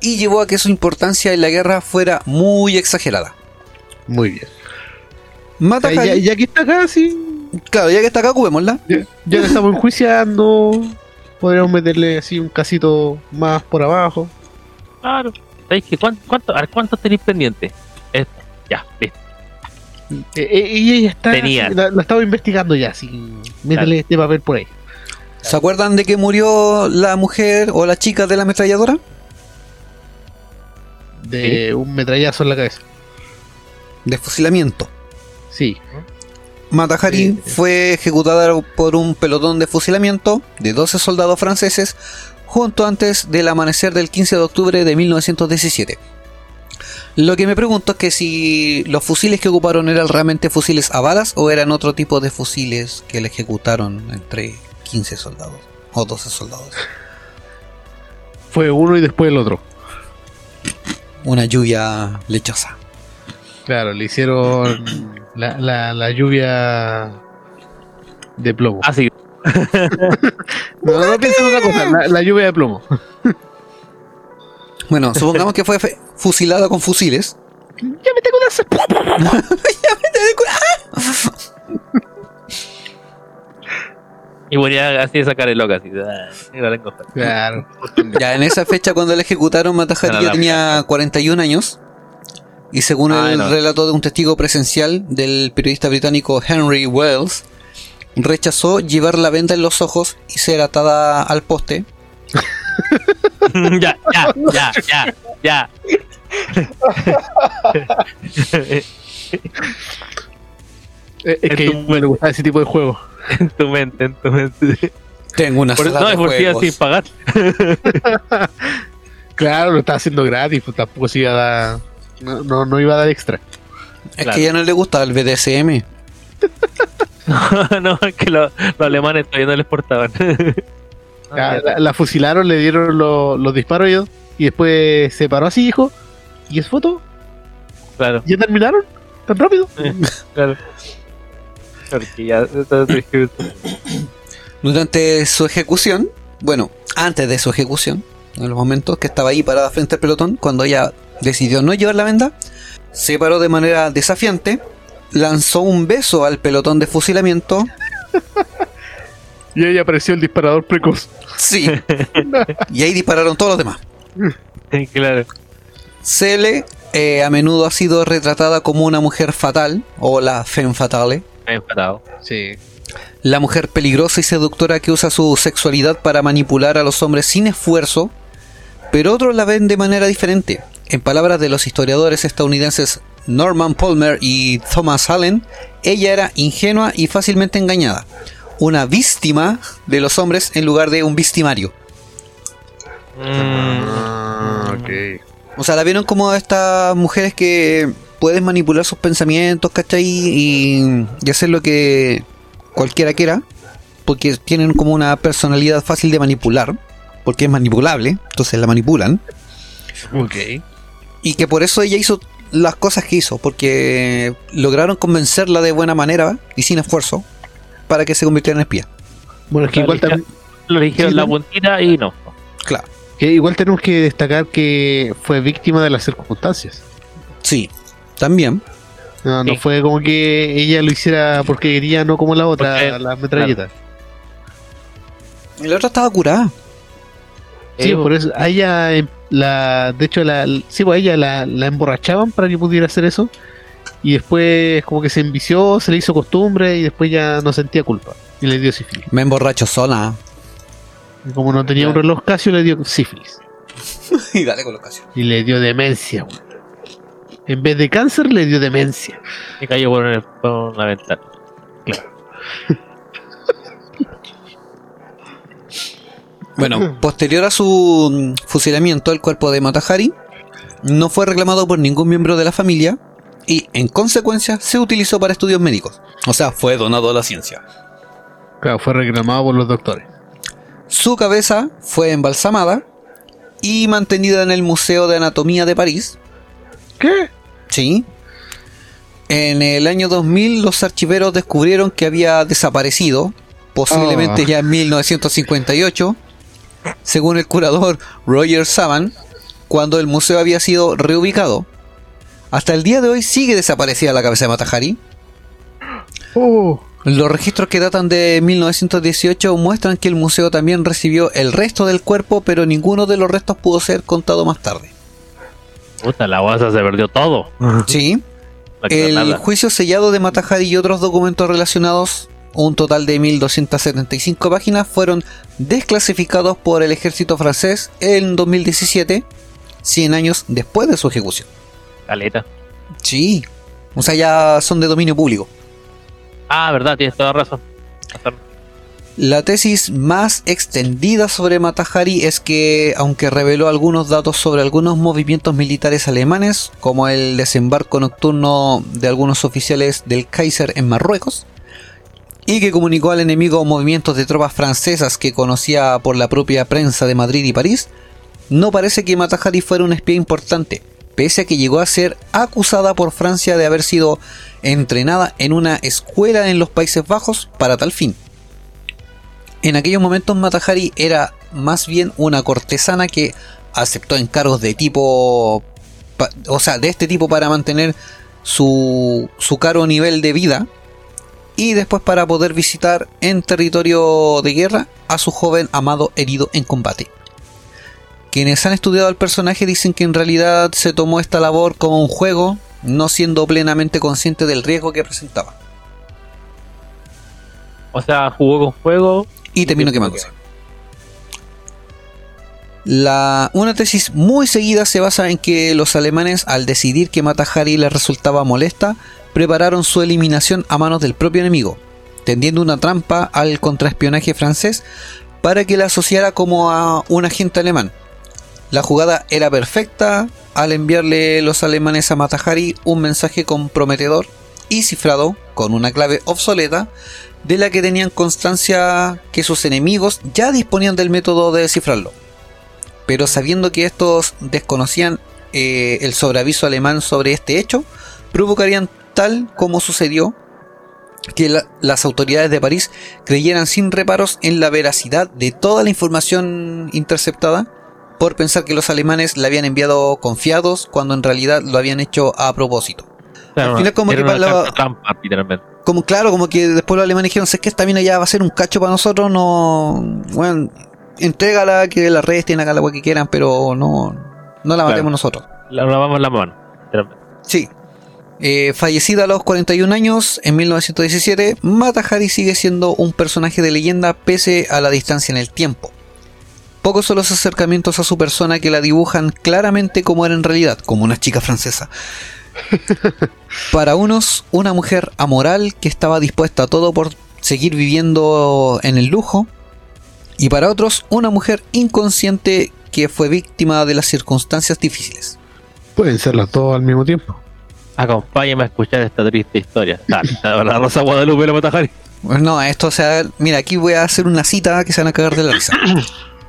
y llevó a que su importancia en la guerra fuera muy exagerada. Muy bien. Mata Ya, ya, Hari, ya que está acá, sí. Claro, ya que está acá, ocupémosla. Ya, ya que estamos enjuiciando. Podríamos meterle así un casito más por abajo. Claro. ¿Sabéis que cuánto, tenéis pendientes? Esto. Ya, listo. Eh, eh, y ella está. Tenía. La, la estaba investigando ya, así. Métele este papel por ahí. ¿Se acuerdan de que murió la mujer o la chica de la ametralladora? De un metrallazo en la cabeza. De fusilamiento. Sí. Mata Hari Sí. fue ejecutada por un pelotón de fusilamiento de 12 soldados franceses junto antes del amanecer del 15 de octubre de 1917. Lo que me pregunto es que si los fusiles que ocuparon eran realmente fusiles a balas o eran otro tipo de fusiles que le ejecutaron entre 15 soldados o 12 soldados. Fue uno y después el otro. Una lluvia lechosa. Claro, le hicieron la, la, la lluvia de plomo. Ah, sí. No, no piensen en otra cosa, la, la lluvia de plomo. Bueno, supongamos que fue fusilada con fusiles. Ya me tengo una Y ponía así de sacar el loca, así. ah, la tengo. Claro. Ya en esa fecha cuando le ejecutaron, Matahari Era ya la tenía 41 años. Y según Ah, el no. relato de un testigo presencial del periodista británico Henry Wells, rechazó llevar la venda en los ojos y ser atada al poste. ya, ya, ya, ya, ya. Es que me gusta ese tipo de juego. en tu mente, en tu mente. Tengo una Por, sala no, de es por juegos. sin pagar. Claro, lo estaba haciendo gratis, pues tampoco se iba a dar. No, no, no iba a dar extra. Es Claro. que ya no le gusta el BDSM. no, es que lo- los alemanes todavía no les portaban. La, la fusilaron, le dieron lo- los disparos y, y después se paró así, dijo. ¿Y es foto? claro, ¿Ya terminaron? ¿Tan rápido? claro. Porque ya. Durante su ejecución, bueno, antes de su ejecución, en los momentos que estaba ahí parada frente al pelotón, cuando ella decidió no llevar la venda, se paró de manera desafiante, lanzó un beso al pelotón de fusilamiento. Y ahí apareció el disparador precoz. Sí. y ahí dispararon todos los demás. claro. Cele eh, a menudo ha sido retratada como una mujer fatal, o la femme fatale, Me he enfadado. Sí. la mujer peligrosa y seductora que usa su sexualidad para manipular a los hombres sin esfuerzo, pero otros la ven de manera diferente. En palabras de los historiadores estadounidenses Norman Palmer y Thomas Allen, ella era ingenua y fácilmente engañada, una víctima de los hombres en lugar de un victimario. Ah, ok. O sea, la vieron como estas mujeres que pueden manipular sus pensamientos, ¿cachai? Y, y hacer lo que cualquiera quiera, porque tienen como una personalidad fácil de manipular, porque es manipulable, entonces la manipulan. Ok. Y que por eso ella hizo las cosas que hizo, porque lograron convencerla de buena manera y sin esfuerzo para que se convirtiera en espía. Bueno, es que igual, tam- Lo dijeron Sí, la puntita y no. Claro. que igual tenemos que destacar que fue víctima de las circunstancias. Sí, también. No, no Sí. fue como que ella lo hiciera porque quería, no como la otra, Porque- la metralleta. Y la otra estaba curada. Sí, Eh, por eso, a ella, em, la, de hecho, la, sí, pues ella la, la emborrachaban para que pudiera hacer eso. Y después, como que se envició, se le hizo costumbre y después ya no sentía culpa. Y le dio sífilis. Me emborracho sola. Y como no tenía un Claro. reloj Casio, le dio sífilis. y dale colocación. Y le dio demencia, weón. En vez de cáncer, le dio demencia. Y cayó por, el- por una ventana. Bueno, posterior a su mm, fusilamiento, el cuerpo de Matahari no fue reclamado por ningún miembro de la familia y, en consecuencia, se utilizó para estudios médicos. O sea, fue donado a la ciencia. Claro, fue reclamado por los doctores. Su cabeza fue embalsamada y mantenida en el Museo de Anatomía de París. ¿Qué? Sí. En el año 2000 los archiveros descubrieron que había desaparecido, posiblemente Ah. ya en 1958, según el curador Roger Saban, cuando el museo había sido reubicado. Hasta el día de hoy sigue desaparecida la cabeza de Matahari. Oh, Los registros que datan de 1918 muestran que el museo también recibió el resto del cuerpo, pero ninguno de los restos pudo ser contado más tarde. Puta, la guasa se perdió todo. Sí, el juicio sellado de Matahari y otros documentos relacionados, un total de 1275 páginas, fueron desclasificados por el ejército francés en 2017, 100 años después de su ejecución. Caleta. Sí, o sea, ya son de dominio público. Ah, verdad, tienes toda razón. Razón. La tesis más extendida sobre Matahari es que, aunque reveló algunos datos sobre algunos movimientos militares alemanes, como el desembarco nocturno de algunos oficiales del Kaiser en Marruecos, y que comunicó al enemigo movimientos de tropas francesas que conocía por la propia prensa de Madrid y París, no parece que Matahari fuera un espía importante, pese a que llegó a ser acusada por Francia de haber sido entrenada en una escuela en los Países Bajos para tal fin. En aquellos momentos Matahari era más bien una cortesana que aceptó encargos de tipo, o sea, de este tipo para mantener su, su caro nivel de vida y después para poder visitar en territorio de guerra a su joven amado herido en combate. Quienes han estudiado al personaje dicen que en realidad se tomó esta labor como un juego, no siendo plenamente consciente del riesgo que presentaba. O sea, jugó con fuego. y terminó quemándose. La, una tesis muy seguida se basa en que los alemanes, al decidir que Matahari les resultaba molesta, prepararon su eliminación a manos del propio enemigo, tendiendo una trampa al contraespionaje francés para que la asociara como a un agente alemán. La jugada era perfecta al enviarle los alemanes a Matahari un mensaje comprometedor y cifrado con una clave obsoleta de la que tenían constancia que sus enemigos ya disponían del método de descifrarlo. Pero sabiendo que estos desconocían eh, el sobreaviso alemán sobre este hecho, provocarían tal como sucedió que la- las autoridades de París creyeran sin reparos en la veracidad de toda la información interceptada por pensar que los alemanes la habían enviado confiados cuando en realidad lo habían hecho a propósito. Al final como que la- trampa, como claro, como que después los alemanes dijeron, sé que esta mina ya va a ser un cacho para nosotros, no, bueno, entrégala, que la resten, haga la agua que quieran, pero no, no la matemos Claro. nosotros. La lavamos la mano. Sí. Eh, fallecida a los 41 años, en 1917, Mata Hari sigue siendo un personaje de leyenda pese a la distancia en el tiempo. Pocos son los acercamientos a su persona que la dibujan claramente como era en realidad, como una chica francesa. Para unos, una mujer amoral que estaba dispuesta a todo por seguir viviendo en el lujo. Y para otros, una mujer inconsciente que fue víctima de las circunstancias difíciles. Pueden ser las dos al mismo tiempo. Acompáñame a escuchar esta triste historia. Dale, la Rosa Guadalupe la Matajari. Pues no, esto o sea, mira, aquí voy a hacer una cita que se van a cagar de la risa.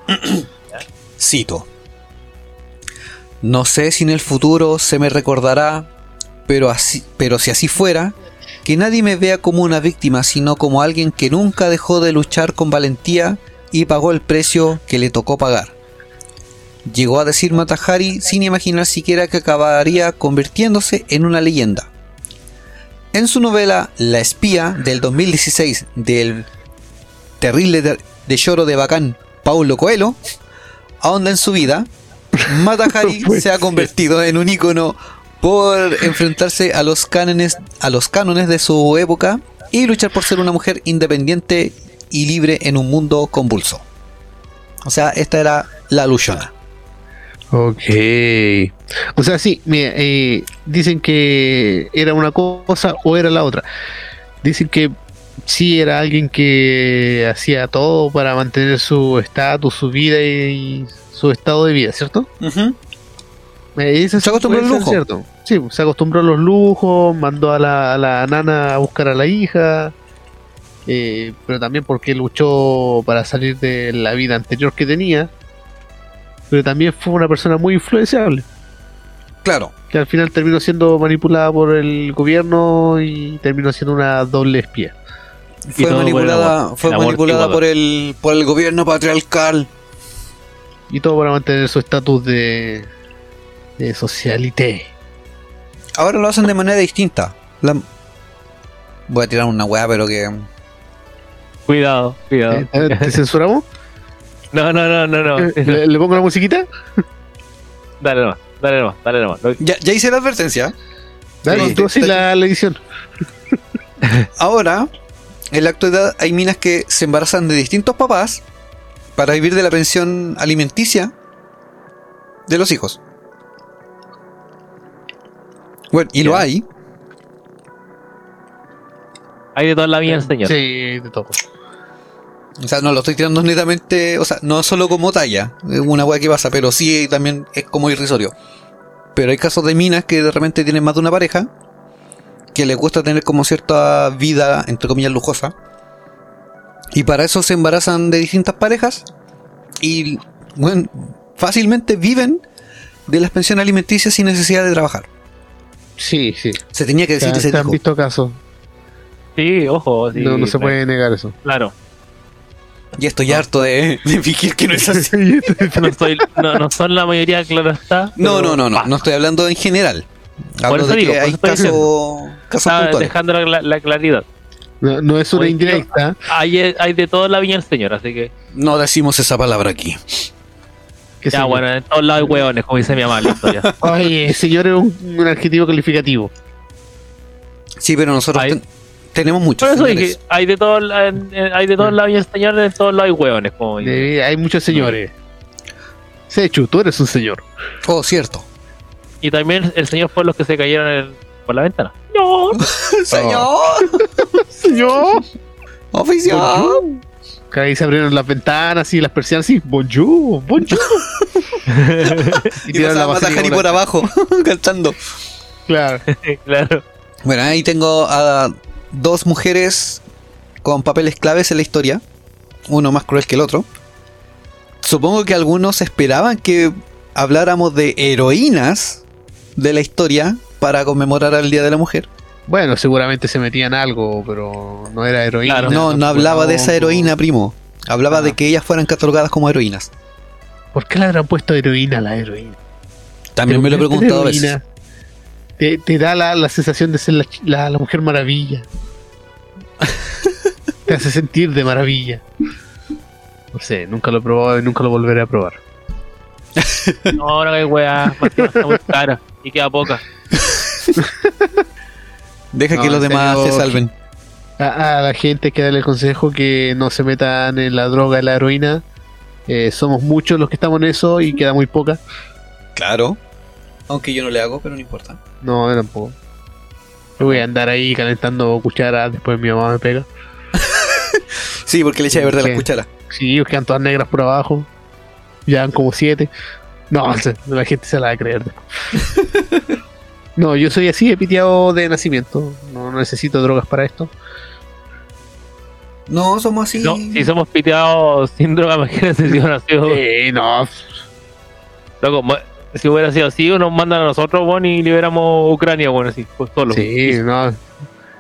Cito. No sé si en el futuro se me recordará, pero así, pero si así fuera, que nadie me vea como una víctima, sino como alguien que nunca dejó de luchar con valentía y pagó el precio que le tocó pagar. Llegó a decir Matahari sin imaginar siquiera que acabaría convirtiéndose en una leyenda. En su novela La espía del 2016 del terrible de, de lloro de bacán Paulo Coelho, ahonda en su vida, Matahari se ha convertido en un ícono por enfrentarse a los cánones, a los cánones de su época y luchar por ser una mujer independiente y libre en un mundo convulso. O sea, esta era la Luciana. Ok. O sea, sí, mira, eh, dicen que era una cosa o era la otra. Dicen que sí era alguien que hacía todo para mantener su estatus, su vida y su estado de vida, ¿cierto? Eh, eso Se acostumbró puede al ser lujo. cierto. Sí, se acostumbró a los lujos, mandó a la, a la nana a buscar a la hija. eh, pero también porque luchó para salir de la vida anterior que tenía, pero también fue una persona muy influenciable, Claro. que al final terminó siendo manipulada por el gobierno y terminó siendo una doble espía. Fue por manipulada, amor, fue manipulada por el, por el gobierno patriarcal. Y todo para mantener su estatus de, de socialité. Ahora lo hacen de manera distinta. La- Voy a tirar una weá, pero que. Cuidado, cuidado. Eh, ¿Te censuramos? No, no, no, no, no. ¿Le, le pongo la musiquita? Dale nomás, dale nomás, dale nomás. Ya, ya hice la advertencia. Dale, Sí, tú así la, la edición. Ahora, en la actualidad, hay minas que se embarazan de distintos papás para vivir de la pensión alimenticia de los hijos. Bueno, y lo hay. Hay de toda la vida el señor. Sí, de todo. O sea, no lo estoy tirando netamente. O sea, no solo como talla. Es una weá que pasa, pero sí también es como irrisorio. Pero hay casos de minas que de repente tienen más de una pareja. Que les gusta tener como cierta vida, entre comillas, lujosa. Y para eso se embarazan de distintas parejas. Y, bueno, fácilmente viven de las pensiones alimenticias sin necesidad de trabajar. Sí, sí. Se tenía que decir Se, y se se han dijo. visto casos. Sí, ojo. sí, no, no se claro. puede negar eso. Claro. Y estoy harto de, de fingir que no es así. No, soy, no, no son la mayoría, claro está. No, no, no, no. No estoy hablando en general. Hablo eso de digo, que hay casos, casos dejando la, la claridad. No, no es una Oye, indirecta. Hay, hay de toda la viña el señor, así que. No decimos esa palabra aquí. Ya, señor. bueno, en todos lados hay hueones, como dice mi mamá, listo, ya. Oye, señor es un, un adjetivo calificativo. Sí, pero nosotros ten- tenemos muchos. Por eso señores. dije, hay de todos hay de todos lados viña el señor, en todos lados hay hueones, como. De- hay muchos señores. Sechu, tú eres un señor. Oh, cierto. Y también el señor fue los que se cayeron en- por la ventana. No, Señor, Señor. oficial. Que ahí se abrieron las ventanas y las persianas así. Bonjour, bonjour. y Y tiraron la basura Matajari por abajo, cantando. Claro. claro. Bueno, ahí tengo a dos mujeres con papeles claves en la historia. Uno más cruel que el otro. Supongo que algunos esperaban que habláramos de heroínas de la historia para conmemorar al Día de la Mujer. Bueno, seguramente se metían algo, pero no era heroína. Claro. No, no hablaba de esa heroína, primo. Hablaba Ah. de que ellas fueran catalogadas como heroínas. ¿Por qué le habrán puesto heroína a la heroína? También me lo he preguntado a veces. Te, te da la, la sensación de ser la, la- la mujer maravilla. te hace sentir de maravilla. No sé, nunca lo he probado y nunca lo volveré a probar. No, ahora hay weá, que está muy cara y queda poca. Deja No, que los en demás serio, se salven. A, a la gente hay que darle el consejo que no se metan en la droga y la heroína. Eh, somos muchos los que estamos en eso y queda muy poca. Claro. Aunque yo no le hago, pero no importa. No, yo tampoco. Yo voy a andar ahí calentando cucharas, después mi mamá me pega. Sí, porque le echa de verde Sí. la cuchara. Sí, quedan todas negras por abajo. Ya van como siete. No, la gente se la va a creer. No, yo soy así de piteado de nacimiento. No necesito drogas para esto. No, somos así. No, si somos piteados sin droga, imagínate si hubiera sido. Eh, no. Loco, si hubiera sido así, nos mandan a nosotros, bueno, y liberamos Ucrania, bueno, así, pues solo. Sí, no.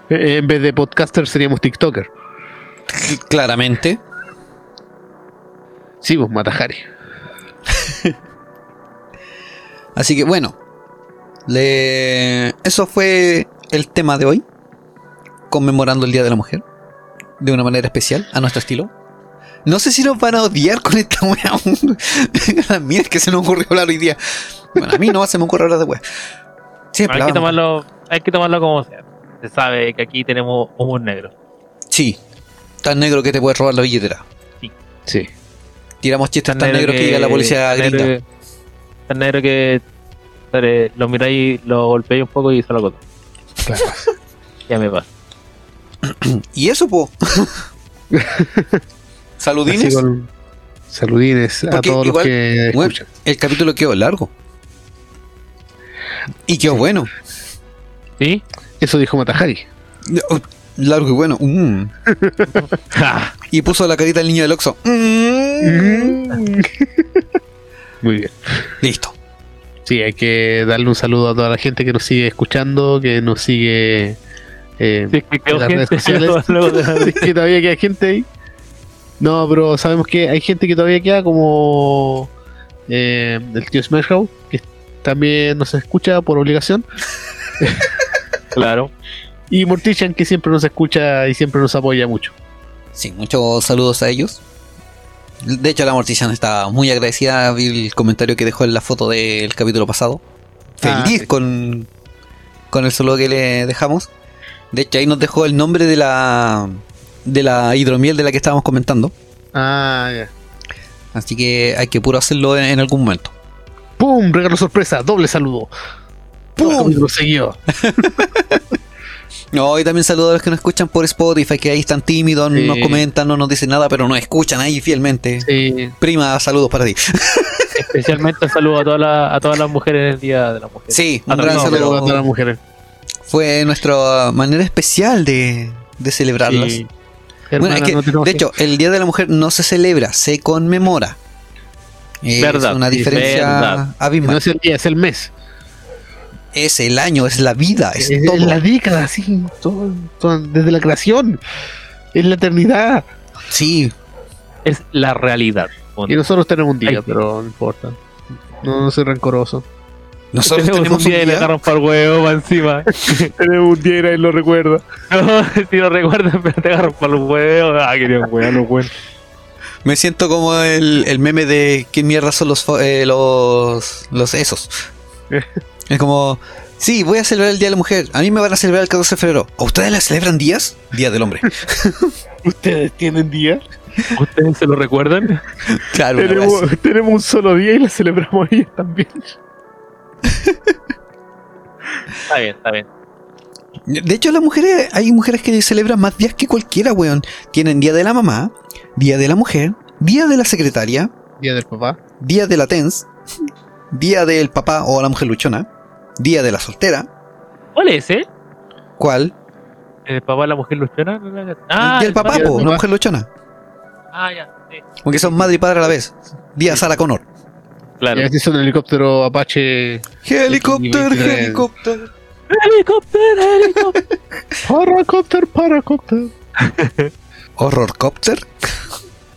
Eh, En vez de podcaster seríamos TikToker. Claramente. Sí, pues Matajari. Así que bueno. Le... Eso fue el tema de hoy. Conmemorando el Día de la Mujer. De una manera especial, a nuestro estilo. No sé si nos van a odiar con esta wea. Las miras que se nos ocurrió hablar hoy día. Bueno, a mí no se me ocurre hablar de wea. Siempre hay, que tomarlo, hay que tomarlo como sea. Se sabe que aquí tenemos humor negro. Sí. Tan negro que te puedes robar la billetera. Sí. Tiramos chistes tan, negros que, llega la policía tan negro gringa. que- Tan negro que eh, lo miráis, lo golpeáis un poco y se lo coto. Claro. Ya me pasa. Y eso, po. Saludines. Con- Saludines a todos igual- los que Bueno, escuchan. el capítulo quedó largo. Y quedó bueno. ¿Sí? Eso dijo Matajari. No, Largo y bueno. mm. Y puso la carita del niño del Oxxo. Mm. Muy bien. Listo. Sí, hay que darle un saludo a toda la gente que nos sigue escuchando, que nos sigue eh, que en las redes sociales. que todavía queda gente ahí. No, pero sabemos que hay gente que todavía queda como eh, el tío Smash que también nos escucha por obligación. Claro. Y Mortician, que siempre nos escucha y siempre nos apoya mucho. Sí, muchos saludos a ellos. De hecho, la Mortician está muy agradecida. Vi el comentario que dejó en la foto del capítulo pasado. Ah, Feliz sí. con, con el saludo que le dejamos. De hecho, ahí nos dejó el nombre de la de la hidromiel de la que estábamos comentando. Ah, ya. Así que hay que puro hacerlo en, en algún momento. ¡Pum! Regalo sorpresa, doble saludo. ¡Pum! Lo siguió. No, y también saludos a los que nos escuchan por Spotify, que ahí están tímidos, no nos comentan, no nos dicen nada, pero nos escuchan ahí fielmente. Sí. Prima, saludos para ti. Especialmente saludo a, todas las- a todas las mujeres en el Día de la Mujer. Sí, un Ah, gran no, saludo. a todas las mujeres. Fue nuestra manera especial de, de celebrarlas. Sí. Bueno, es que, no de que- hecho, el Día de la Mujer no se celebra, se conmemora. Es Verdad, una diferencia verdad. abismal. no es el día, es el mes. Es el año, es la vida, es, Es, todo. es la década, sí. todo- todo- desde la creación. Es la eternidad. Sí, Es la realidad. Y nosotros tenemos un día, Ay. pero no importa. No, no soy rencoroso. Nosotros tenemos, tenemos un día y le agarran por huevo pa' encima. tenemos un día y nadie lo recuerda. No, si lo recuerdan, pero te agarran por los huevos. Ah, querían huevo, los huevos. Me siento como el, el meme de qué mierda son los, eh, los, los esos. es como, sí, voy a celebrar el Día de la Mujer. A mí me van a celebrar el 14 de febrero. ¿A ustedes le celebran días? Día del hombre. ¿Ustedes tienen día? ¿Ustedes se lo recuerdan? Claro, Tenemos, tenemos un solo día y la celebramos ellos también. Está bien, está bien. De hecho, las mujeres, hay mujeres que celebran más días que cualquiera, weón. Tienen Día de la Mamá, Día de la Mujer, Día de la Secretaria, Día del papá. Día de la TENS, Día del Papá o la Mujer Luchona, Día de la Soltera, ¿Cuál es ese? ¿cuál? ¿El papá de la mujer luchona? Ah, y el papá, po, la. Mujer Luchona. Ah, ya, sí. Porque son madre y padre a la vez. Día Sarah Connor. Claro. Y son helicóptero Apache. Helicóptero, Y- y- helicóptero. Helicóptero, helicóptero. Paracopter, paracopter. Horrorcopter.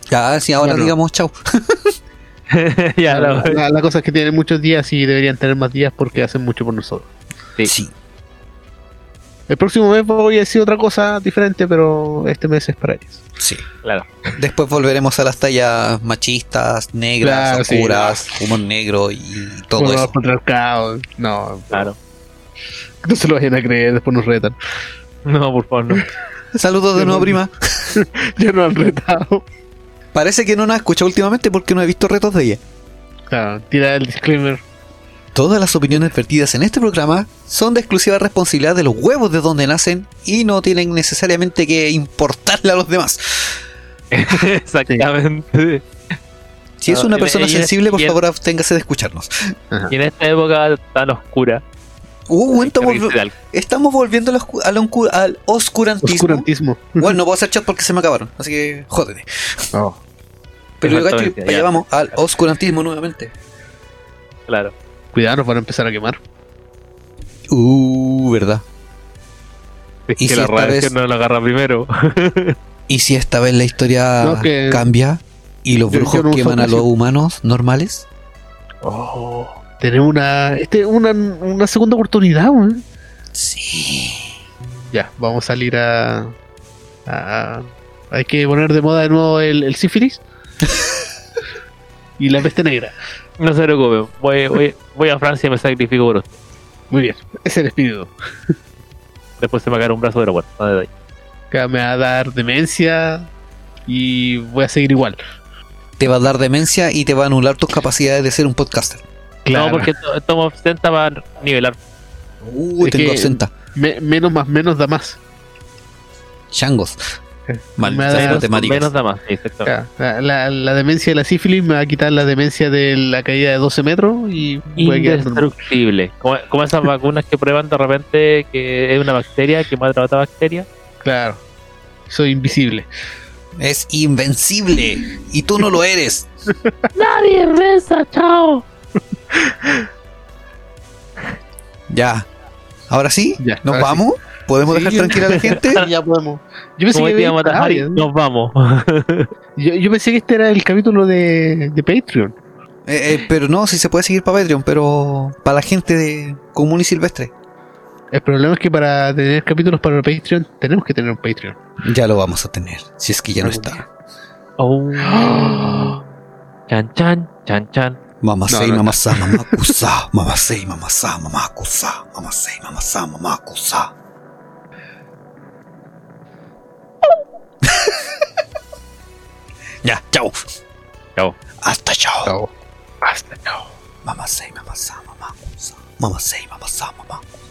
Ya, sí, ahora Bueno. digamos chau. ya, la, la, la- la cosa es que tienen muchos días y deberían tener más días porque hacen mucho por nosotros. Sí. Sí. El próximo mes voy a decir otra cosa diferente, pero este mes es para ellos. Sí. claro. Después volveremos a las tallas machistas, negras, Claro, sí, oscuras, humor negro y todo eso. No, Claro. no se lo vayan a creer, después nos retan. No, por favor, no. Saludos de nuevo, prima. Ya nos han retado. Parece que no nos ha escuchado últimamente porque no he visto retos de ella. Claro, tira el disclaimer. Todas las opiniones vertidas en este programa son de exclusiva responsabilidad de los huevos de donde nacen y no tienen necesariamente que importarle a los demás. Exactamente. Si es una persona sensible, por favor, absténgase de escucharnos. Y en esta época tan oscura. Uh, bueno, estamos, volviendo al, oscu- al oncu- al oscurantismo. Oscurantismo. Bueno, no puedo hacer chat porque se me acabaron, así que jódete. No. Pero yo Exactamente, allá ya. vamos al oscurantismo nuevamente. Claro. Cuidado, nos van a empezar a quemar. Uh, verdad. Es ¿Y que si la esta radiación vez- no la agarra primero. ¿Y si esta vez la historia No, que- cambia y los brujos no queman a los humanos normales? Oh, tenemos una, este, una, una segunda oportunidad, weón. Sí. Ya, vamos a salir a, a- Hay que poner de moda de nuevo el, el sífilis. y la peste negra. No se preocupe. Voy, voy, voy a Francia y me sacrifico por usted. Muy bien, ese es el espíritu. Después se me cae un brazo de la puerta. No, de ahí. Que me va a dar demencia y voy a seguir igual. Te va a dar demencia y te va a anular tus capacidades de ser un podcaster. No, porque to- tomo absenta para nivelar. Uh, Es tengo absenta. Me- menos más menos da más. Changos. Matemáticas. Menos da más. Sí, exactamente. Ya, La, la- la demencia de la sífilis me va a quitar la demencia de la caída de 12 metros y voy a quedar normal. Indestructible. Como, como esas vacunas que prueban de repente que es una bacteria que mata a otra bacteria. Claro. Soy invisible. Es invencible. Y tú no lo eres. Nadie reza, chao. Ya. Ahora sí, Ya, nos ahora sí. ¿Podemos Sí, dejar tranquila a la gente? ya podemos. Yo pensé, que ah, nos vamos. yo, yo pensé que este era el capítulo de, de Patreon. Eh, eh, pero no, si se puede seguir para Patreon, pero para la gente de común y silvestre. El problema es que para tener capítulos para Patreon tenemos que tener un Patreon. Ya lo vamos a tener, si es que ya no está. Oh. Chan, chan, chan, chan. Mamasei, No, no mamasa, mamakusa. Mamasei, mamasa, mamakusa. Mamasei, mamasa, mamakusa. Ya, chao. Chao. Hasta chao. Chao. Hasta chao. Mamasei, mamasa, mamakusa. Mamasei, mamasa, mamakusa.